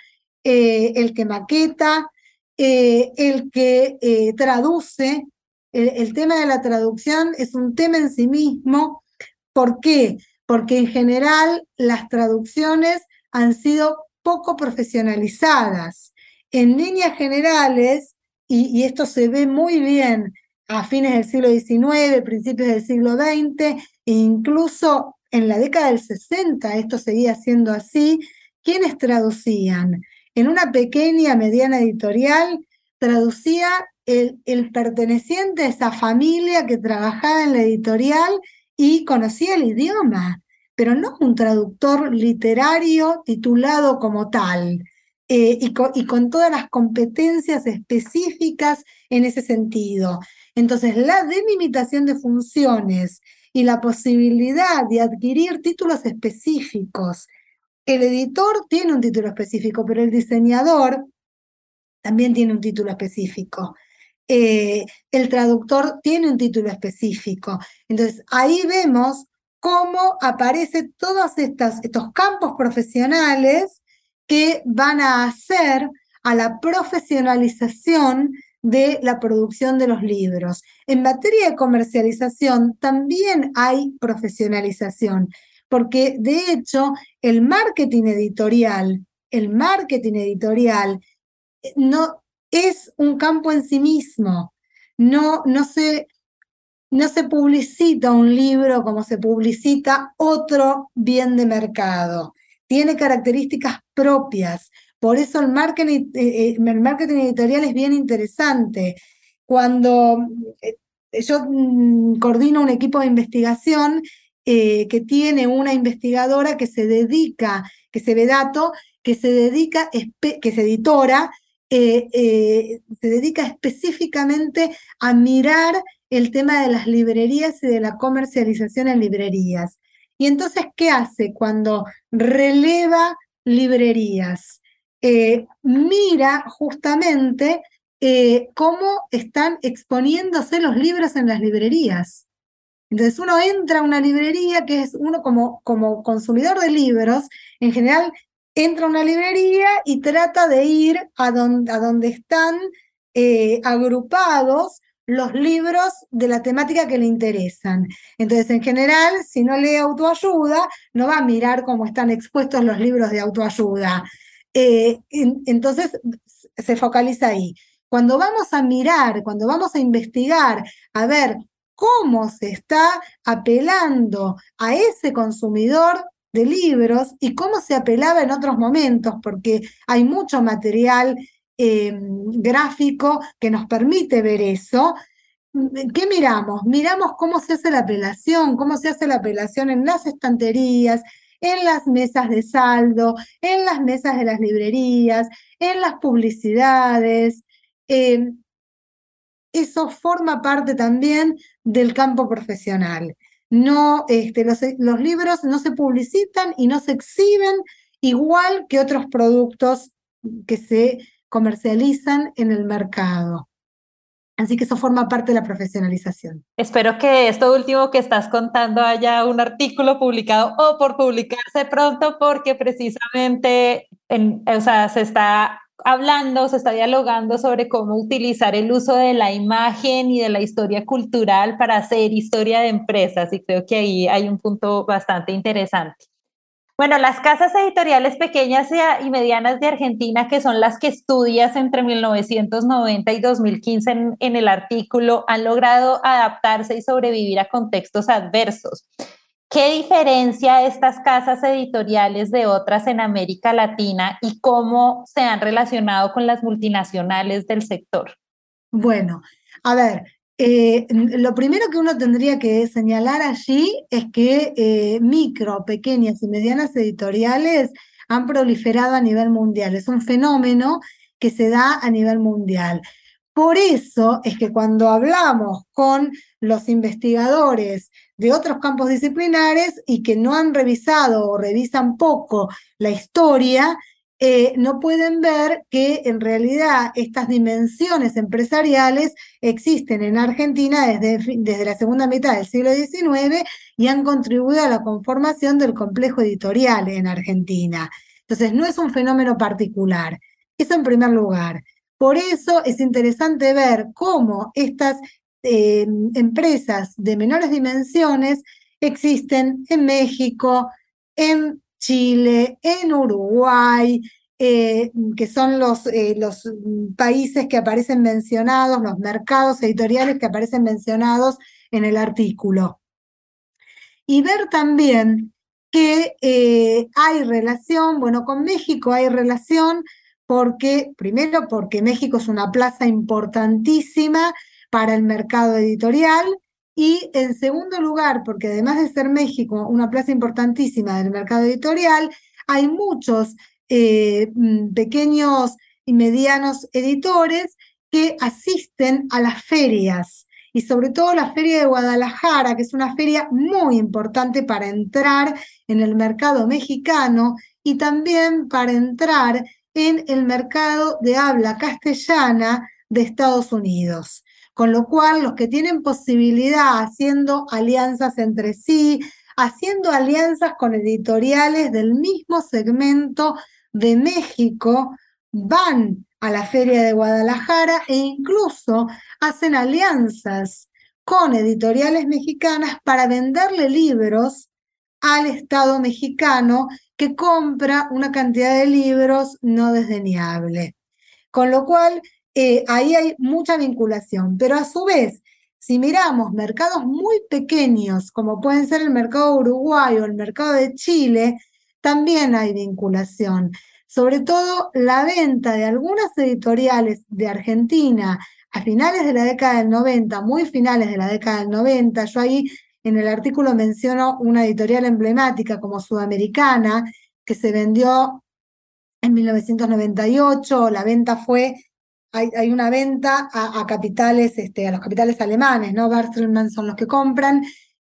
eh, el que maqueta, eh, el que eh, traduce. el tema de la traducción es un tema en sí mismo. ¿Por qué? Porque en general las traducciones han sido poco profesionalizadas. En líneas generales, y, esto se ve muy bien a fines del siglo XIX, principios del siglo XX, e incluso en la década del 60 esto seguía siendo así, ¿quiénes traducían? En una pequeña, mediana editorial, traducía el, el, perteneciente a esa familia que trabajaba en la editorial y conocía el idioma, pero no un traductor literario titulado como tal. Eh, y, con, todas las competencias específicas en ese sentido. Entonces, la delimitación de funciones y la posibilidad de adquirir títulos específicos. El editor tiene un título específico, pero el diseñador también tiene un título específico. Eh, el traductor tiene un título específico. Entonces, ahí vemos cómo aparecen todos estos campos profesionales que van a hacer a la profesionalización de la producción de los libros. En materia de comercialización también hay profesionalización, porque de hecho el marketing editorial, el marketing editorial eh, no es un campo en sí mismo. No, no, se, no se publicita un libro como se publicita otro bien de mercado tiene características propias. Por eso el marketing, eh, eh, el marketing editorial es bien interesante. Cuando eh, yo mm, coordino un equipo de investigación que tiene una investigadora que se dedica, que se ve dato, que se dedica, que es editora, se dedica específicamente a mirar el tema de las librerías y de la comercialización en librerías. Y entonces, ¿qué hace cuando releva librerías? Eh, mira justamente eh, cómo están exponiéndose los libros en las librerías. Entonces uno entra a una librería que es uno como, como consumidor de libros, en general entra a una librería y trata de ir a donde, a están eh, agrupados los libros de la temática que le interesan. Entonces, en general, si no lee autoayuda, no va a mirar cómo están expuestos los libros de autoayuda. Eh, entonces, se focaliza ahí. Cuando vamos a mirar, cuando vamos a investigar, a ver cómo se está apelando a ese consumidor de libros y cómo se apelaba en otros momentos, porque hay mucho material Em, gráfico que nos permite ver eso. ¿Qué miramos? Miramos cómo se hace la apelación, cómo se hace la apelación en las estanterías, en las mesas de saldo, en las mesas de las librerías, en las publicidades. Em, eso forma parte también del campo profesional. No, este, los libros no se publicitan y no se exhiben igual que otros productos que se comercializan en el mercado. Así que eso forma parte de la profesionalización. Espero que esto último que estás contando haya un artículo publicado o por publicarse pronto, porque precisamente en, o sea, se está hablando, se está dialogando sobre cómo utilizar el uso de la imagen y de la historia cultural para hacer historia de empresas y creo que ahí hay un punto bastante interesante. Bueno, las casas editoriales pequeñas y medianas de Argentina, que son las que estudias entre 1990 y 2015 en, en, el artículo, han logrado adaptarse y sobrevivir a contextos adversos. ¿Qué diferencia estas casas editoriales de otras en América Latina y cómo se han relacionado con las multinacionales del sector? Bueno, a ver, eh, lo primero que uno tendría que señalar allí es que eh, micro, pequeñas y medianas editoriales han proliferado a nivel mundial. Es un fenómeno que se da a nivel mundial. Por eso es que cuando hablamos con los investigadores de otros campos disciplinares y que no han revisado o revisan poco la historia, eh, no pueden ver que en realidad estas dimensiones empresariales existen en Argentina desde, desde la segunda mitad del siglo XIX y han contribuido a la conformación del complejo editorial en Argentina. Entonces, no es un fenómeno particular. Eso en primer lugar. Por eso es interesante ver cómo estas eh, empresas de menores dimensiones existen en México, en Chile, en Uruguay, eh, que son los, eh, los países que aparecen mencionados, los mercados editoriales que aparecen mencionados en el artículo. Y ver también que eh, hay relación, bueno, con México hay relación porque, primero, porque México es una plaza importantísima para el mercado editorial, y en segundo lugar, porque además de ser México una plaza importantísima del mercado editorial, hay muchos eh, mm, pequeños y medianos editores que asisten a las ferias y sobre todo la feria de Guadalajara, que es una feria muy importante para entrar en el mercado mexicano y también para entrar en el mercado de habla castellana de Estados Unidos. Con lo cual, los que tienen posibilidad haciendo alianzas entre sí, haciendo alianzas con editoriales del mismo segmento de México, van a la Feria de Guadalajara e incluso hacen alianzas con editoriales mexicanas para venderle libros al Estado mexicano que compra una cantidad de libros no desdeñable. Con lo cual, eh, ahí hay mucha vinculación, pero a su vez, si miramos mercados muy pequeños, como pueden ser el mercado uruguayo, el mercado de Chile, también hay vinculación. Sobre todo la venta de algunas editoriales de Argentina a finales de la década del 90, muy finales de la década del 90, yo ahí en el artículo menciono una editorial emblemática como Sudamericana, que se vendió en 1998, la venta fue hay, una venta a, capitales, este, a los capitales alemanes, ¿no? Bertelsmann son los que compran.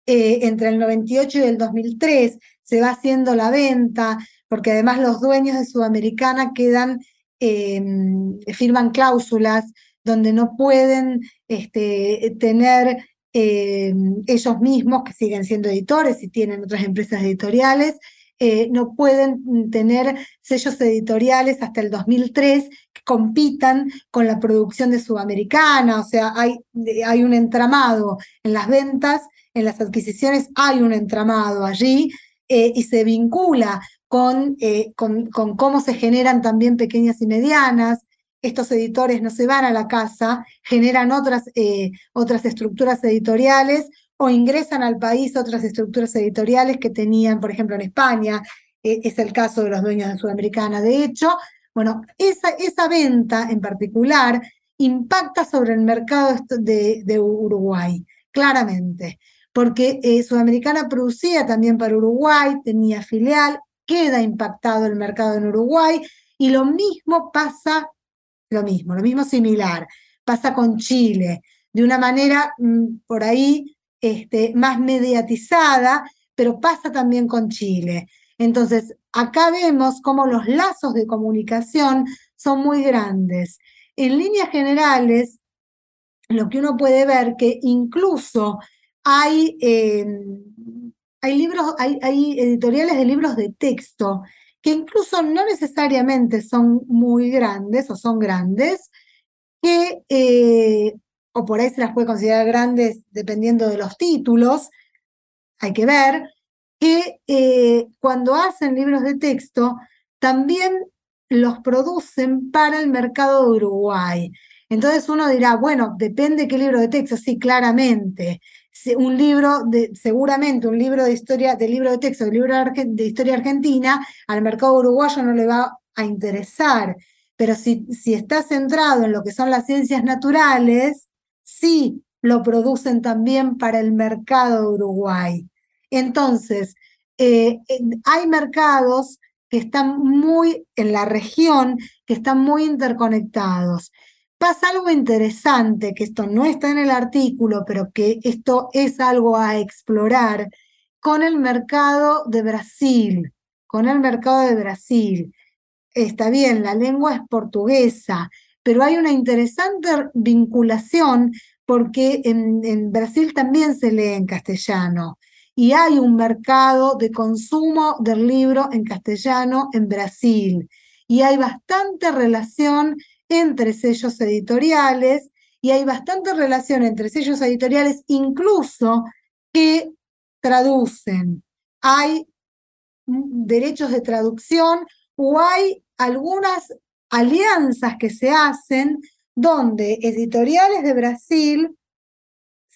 Eh, entre el 98 y el 2003 se va haciendo la venta, porque además los dueños de Sudamericana quedan, em, firman cláusulas donde no pueden este, tener em, ellos mismos, que siguen siendo editores y tienen otras empresas editoriales, eh, no pueden tener sellos editoriales hasta el 2003 que compitan con la producción de Sudamericana, o sea, hay, hay un entramado en las ventas, en las adquisiciones hay un entramado allí eh, y se vincula con, eh, con, con cómo se generan también pequeñas y medianas, estos editores no se van a la casa, generan otras, otras estructuras editoriales o ingresan al país otras estructuras editoriales que tenían, por ejemplo, en España, es el caso de los dueños de Sudamericana. De hecho, bueno, esa, esa venta en particular impacta sobre el mercado de, Uruguay, claramente, porque eh, Sudamericana producía también para Uruguay, tenía filial, queda impactado el mercado en Uruguay y lo mismo pasa, lo mismo, lo mismo similar, pasa con Chile, de una manera mm, por ahí este, más mediatizada, pero pasa también con Chile. Entonces, acá vemos cómo los lazos de comunicación son muy grandes. En líneas generales, lo que uno puede ver que incluso hay, em, hay libros, hay, editoriales de libros de texto que incluso no necesariamente son muy grandes o son grandes, que, eh, o por ahí se las puede considerar grandes dependiendo de los títulos, hay que ver, que eh, cuando hacen libros de texto también los producen para el mercado de Uruguay. Entonces uno dirá, bueno, depende qué libro de texto, sí, claramente un libro de, seguramente un libro de historia, de libro de texto, de libro de historia argentina, al mercado uruguayo no le va a interesar. Pero si, si está centrado en lo que son las ciencias naturales, sí lo producen también para el mercado de Uruguay. Entonces, eh, hay mercados que están muy en la región, que están muy interconectados pasa algo interesante, que esto no está en el artículo, pero que esto es algo a explorar con el mercado de Brasil, con el mercado de Brasil. Está bien, la lengua es portuguesa, pero hay una interesante vinculación porque en, en Brasil también se lee en castellano y hay un mercado de consumo del libro en castellano en Brasil y hay bastante relación entre sellos editoriales y hay bastante relación entre sellos editoriales incluso que traducen. Hay derechos de traducción o hay algunas alianzas que se hacen donde editoriales de Brasil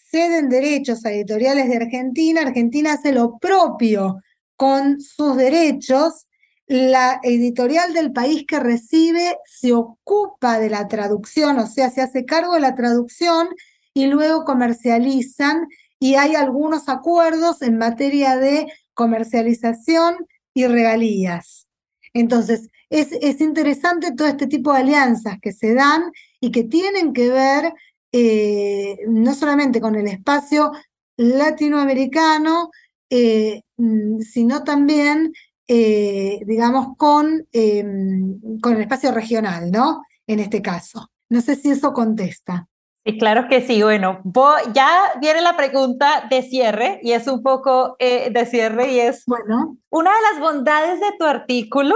ceden derechos a editoriales de Argentina, Argentina hace lo propio con sus derechos la editorial del país que recibe se ocupa de la traducción, o sea, se hace cargo de la traducción y luego comercializan y hay algunos acuerdos en materia de comercialización y regalías. Entonces, es, es interesante todo este tipo de alianzas que se dan y que tienen que ver eh, no solamente con el espacio latinoamericano, eh, mm, sino también eh, digamos, con, em, con el espacio regional, ¿no? En este caso. No sé si eso contesta. Sí, claro que sí. Bueno, ya viene la pregunta de cierre y es un poco de cierre y es, bueno, una de las bondades de tu artículo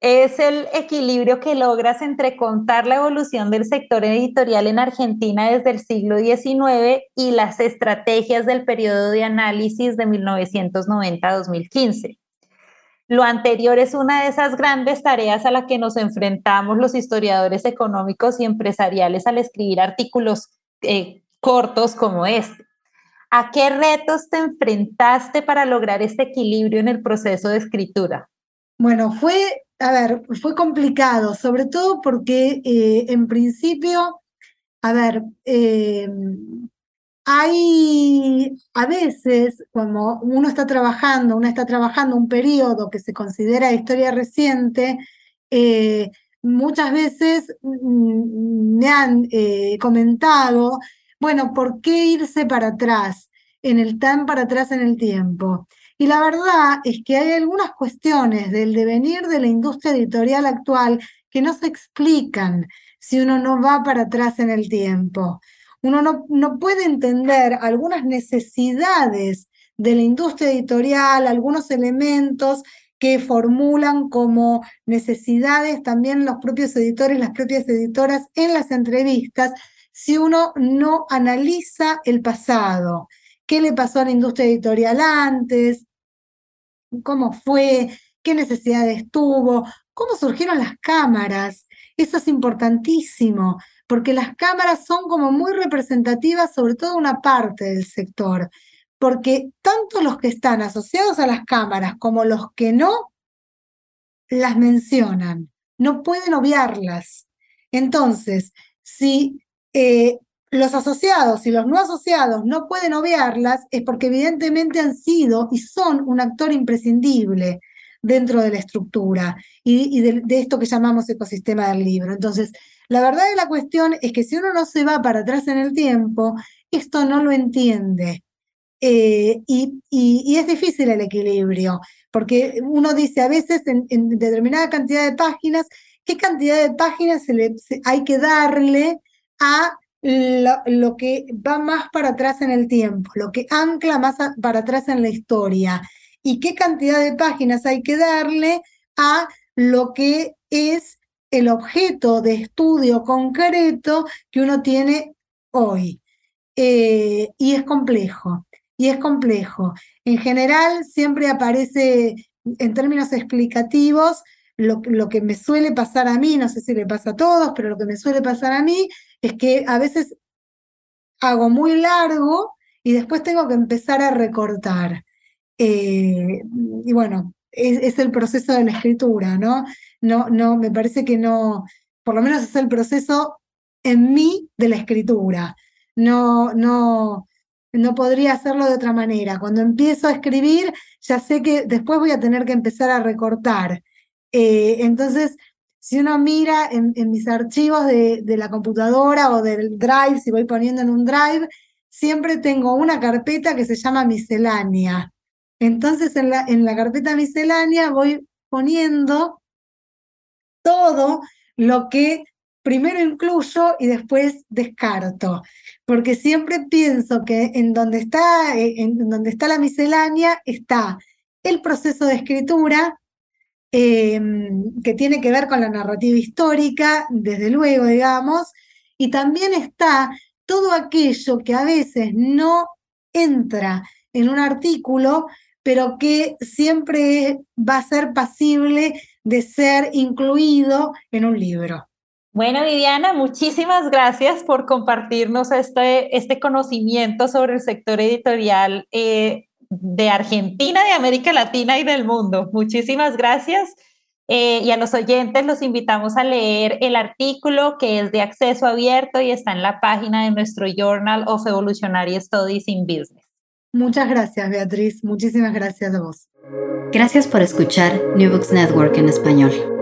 es el equilibrio que logras entre contar la evolución del sector editorial en Argentina desde el siglo XIX y las estrategias del periodo de análisis de 1990 a 2015. Lo anterior es una de esas grandes tareas a las que nos enfrentamos los historiadores económicos y empresariales al escribir artículos eh, cortos como este. ¿A qué retos te enfrentaste para lograr este equilibrio en el proceso de escritura? Bueno, fue, a ver, fue complicado, sobre todo porque eh, en principio, a ver, eh, hay a veces, cuando uno está trabajando, uno está trabajando un periodo que se considera historia reciente, eh, muchas veces mm, me han comentado, bueno, ¿por qué irse para atrás, en el tan para atrás en el tiempo? Y la verdad es que hay algunas cuestiones del devenir de la industria editorial actual que no se explican si uno no va para atrás en el tiempo uno no, no puede entender algunas necesidades de la industria editorial, algunos elementos que formulan como necesidades también los propios editores, las propias editoras en las entrevistas, si uno no analiza el pasado. ¿Qué le pasó a la industria editorial antes? ¿Cómo fue? ¿Qué necesidades tuvo? ¿Cómo surgieron las cámaras? Eso es importantísimo porque las cámaras son como muy representativas, sobre todo una parte del sector, porque tanto los que están asociados a las cámaras como los que no, las mencionan, no pueden obviarlas. Entonces, si eh, los asociados y los no asociados no pueden obviarlas, es porque evidentemente han sido y son un actor imprescindible dentro de la estructura y, de, esto que llamamos ecosistema del libro. Entonces, la verdad de la cuestión es que si uno no se va para atrás en el tiempo, esto no lo entiende. Eh, y, es difícil el equilibrio, porque uno dice a veces en, determinada cantidad de páginas qué cantidad de páginas se le, hay que darle a lo, que va más para atrás en el tiempo, lo que ancla más para atrás en la historia y qué cantidad de páginas hay que darle a lo que es el objeto de estudio concreto que uno tiene hoy. Eh, y es complejo, y es complejo. En general siempre aparece en términos explicativos lo, lo, que me suele pasar a mí, no sé si le pasa a todos, pero lo que me suele pasar a mí es que a veces hago muy largo y después tengo que empezar a recortar. Eh, y bueno, es, el proceso de la escritura, ¿no? No, no, me parece que no, por lo menos es el proceso en mí de la escritura. No, no, no podría hacerlo de otra manera. Cuando empiezo a escribir, ya sé que después voy a tener que empezar a recortar. Eh, entonces, si uno mira en, mis archivos de, la computadora o del drive, si voy poniendo en un drive, siempre tengo una carpeta que se llama miscelánea. Entonces en la, en la carpeta miscelánea voy poniendo todo lo que primero incluyo y después descarto, porque siempre pienso que en donde está, eh, en donde está la miscelánea está el proceso de escritura, em, que tiene que ver con la narrativa histórica, desde luego, digamos, y también está todo aquello que a veces no entra en un artículo, pero que siempre va a ser pasible de ser incluido en un libro. Bueno, Viviana, muchísimas gracias por compartirnos este, este conocimiento sobre el sector editorial eh, de Argentina, de América Latina y del mundo. Muchísimas gracias. Eh, y a los oyentes los invitamos a leer el artículo que es de acceso abierto y está en la página de nuestro Journal of Evolutionary Studies in Business. Muchas gracias, Beatriz. Muchísimas gracias a vos. Gracias por escuchar New Books Network en español.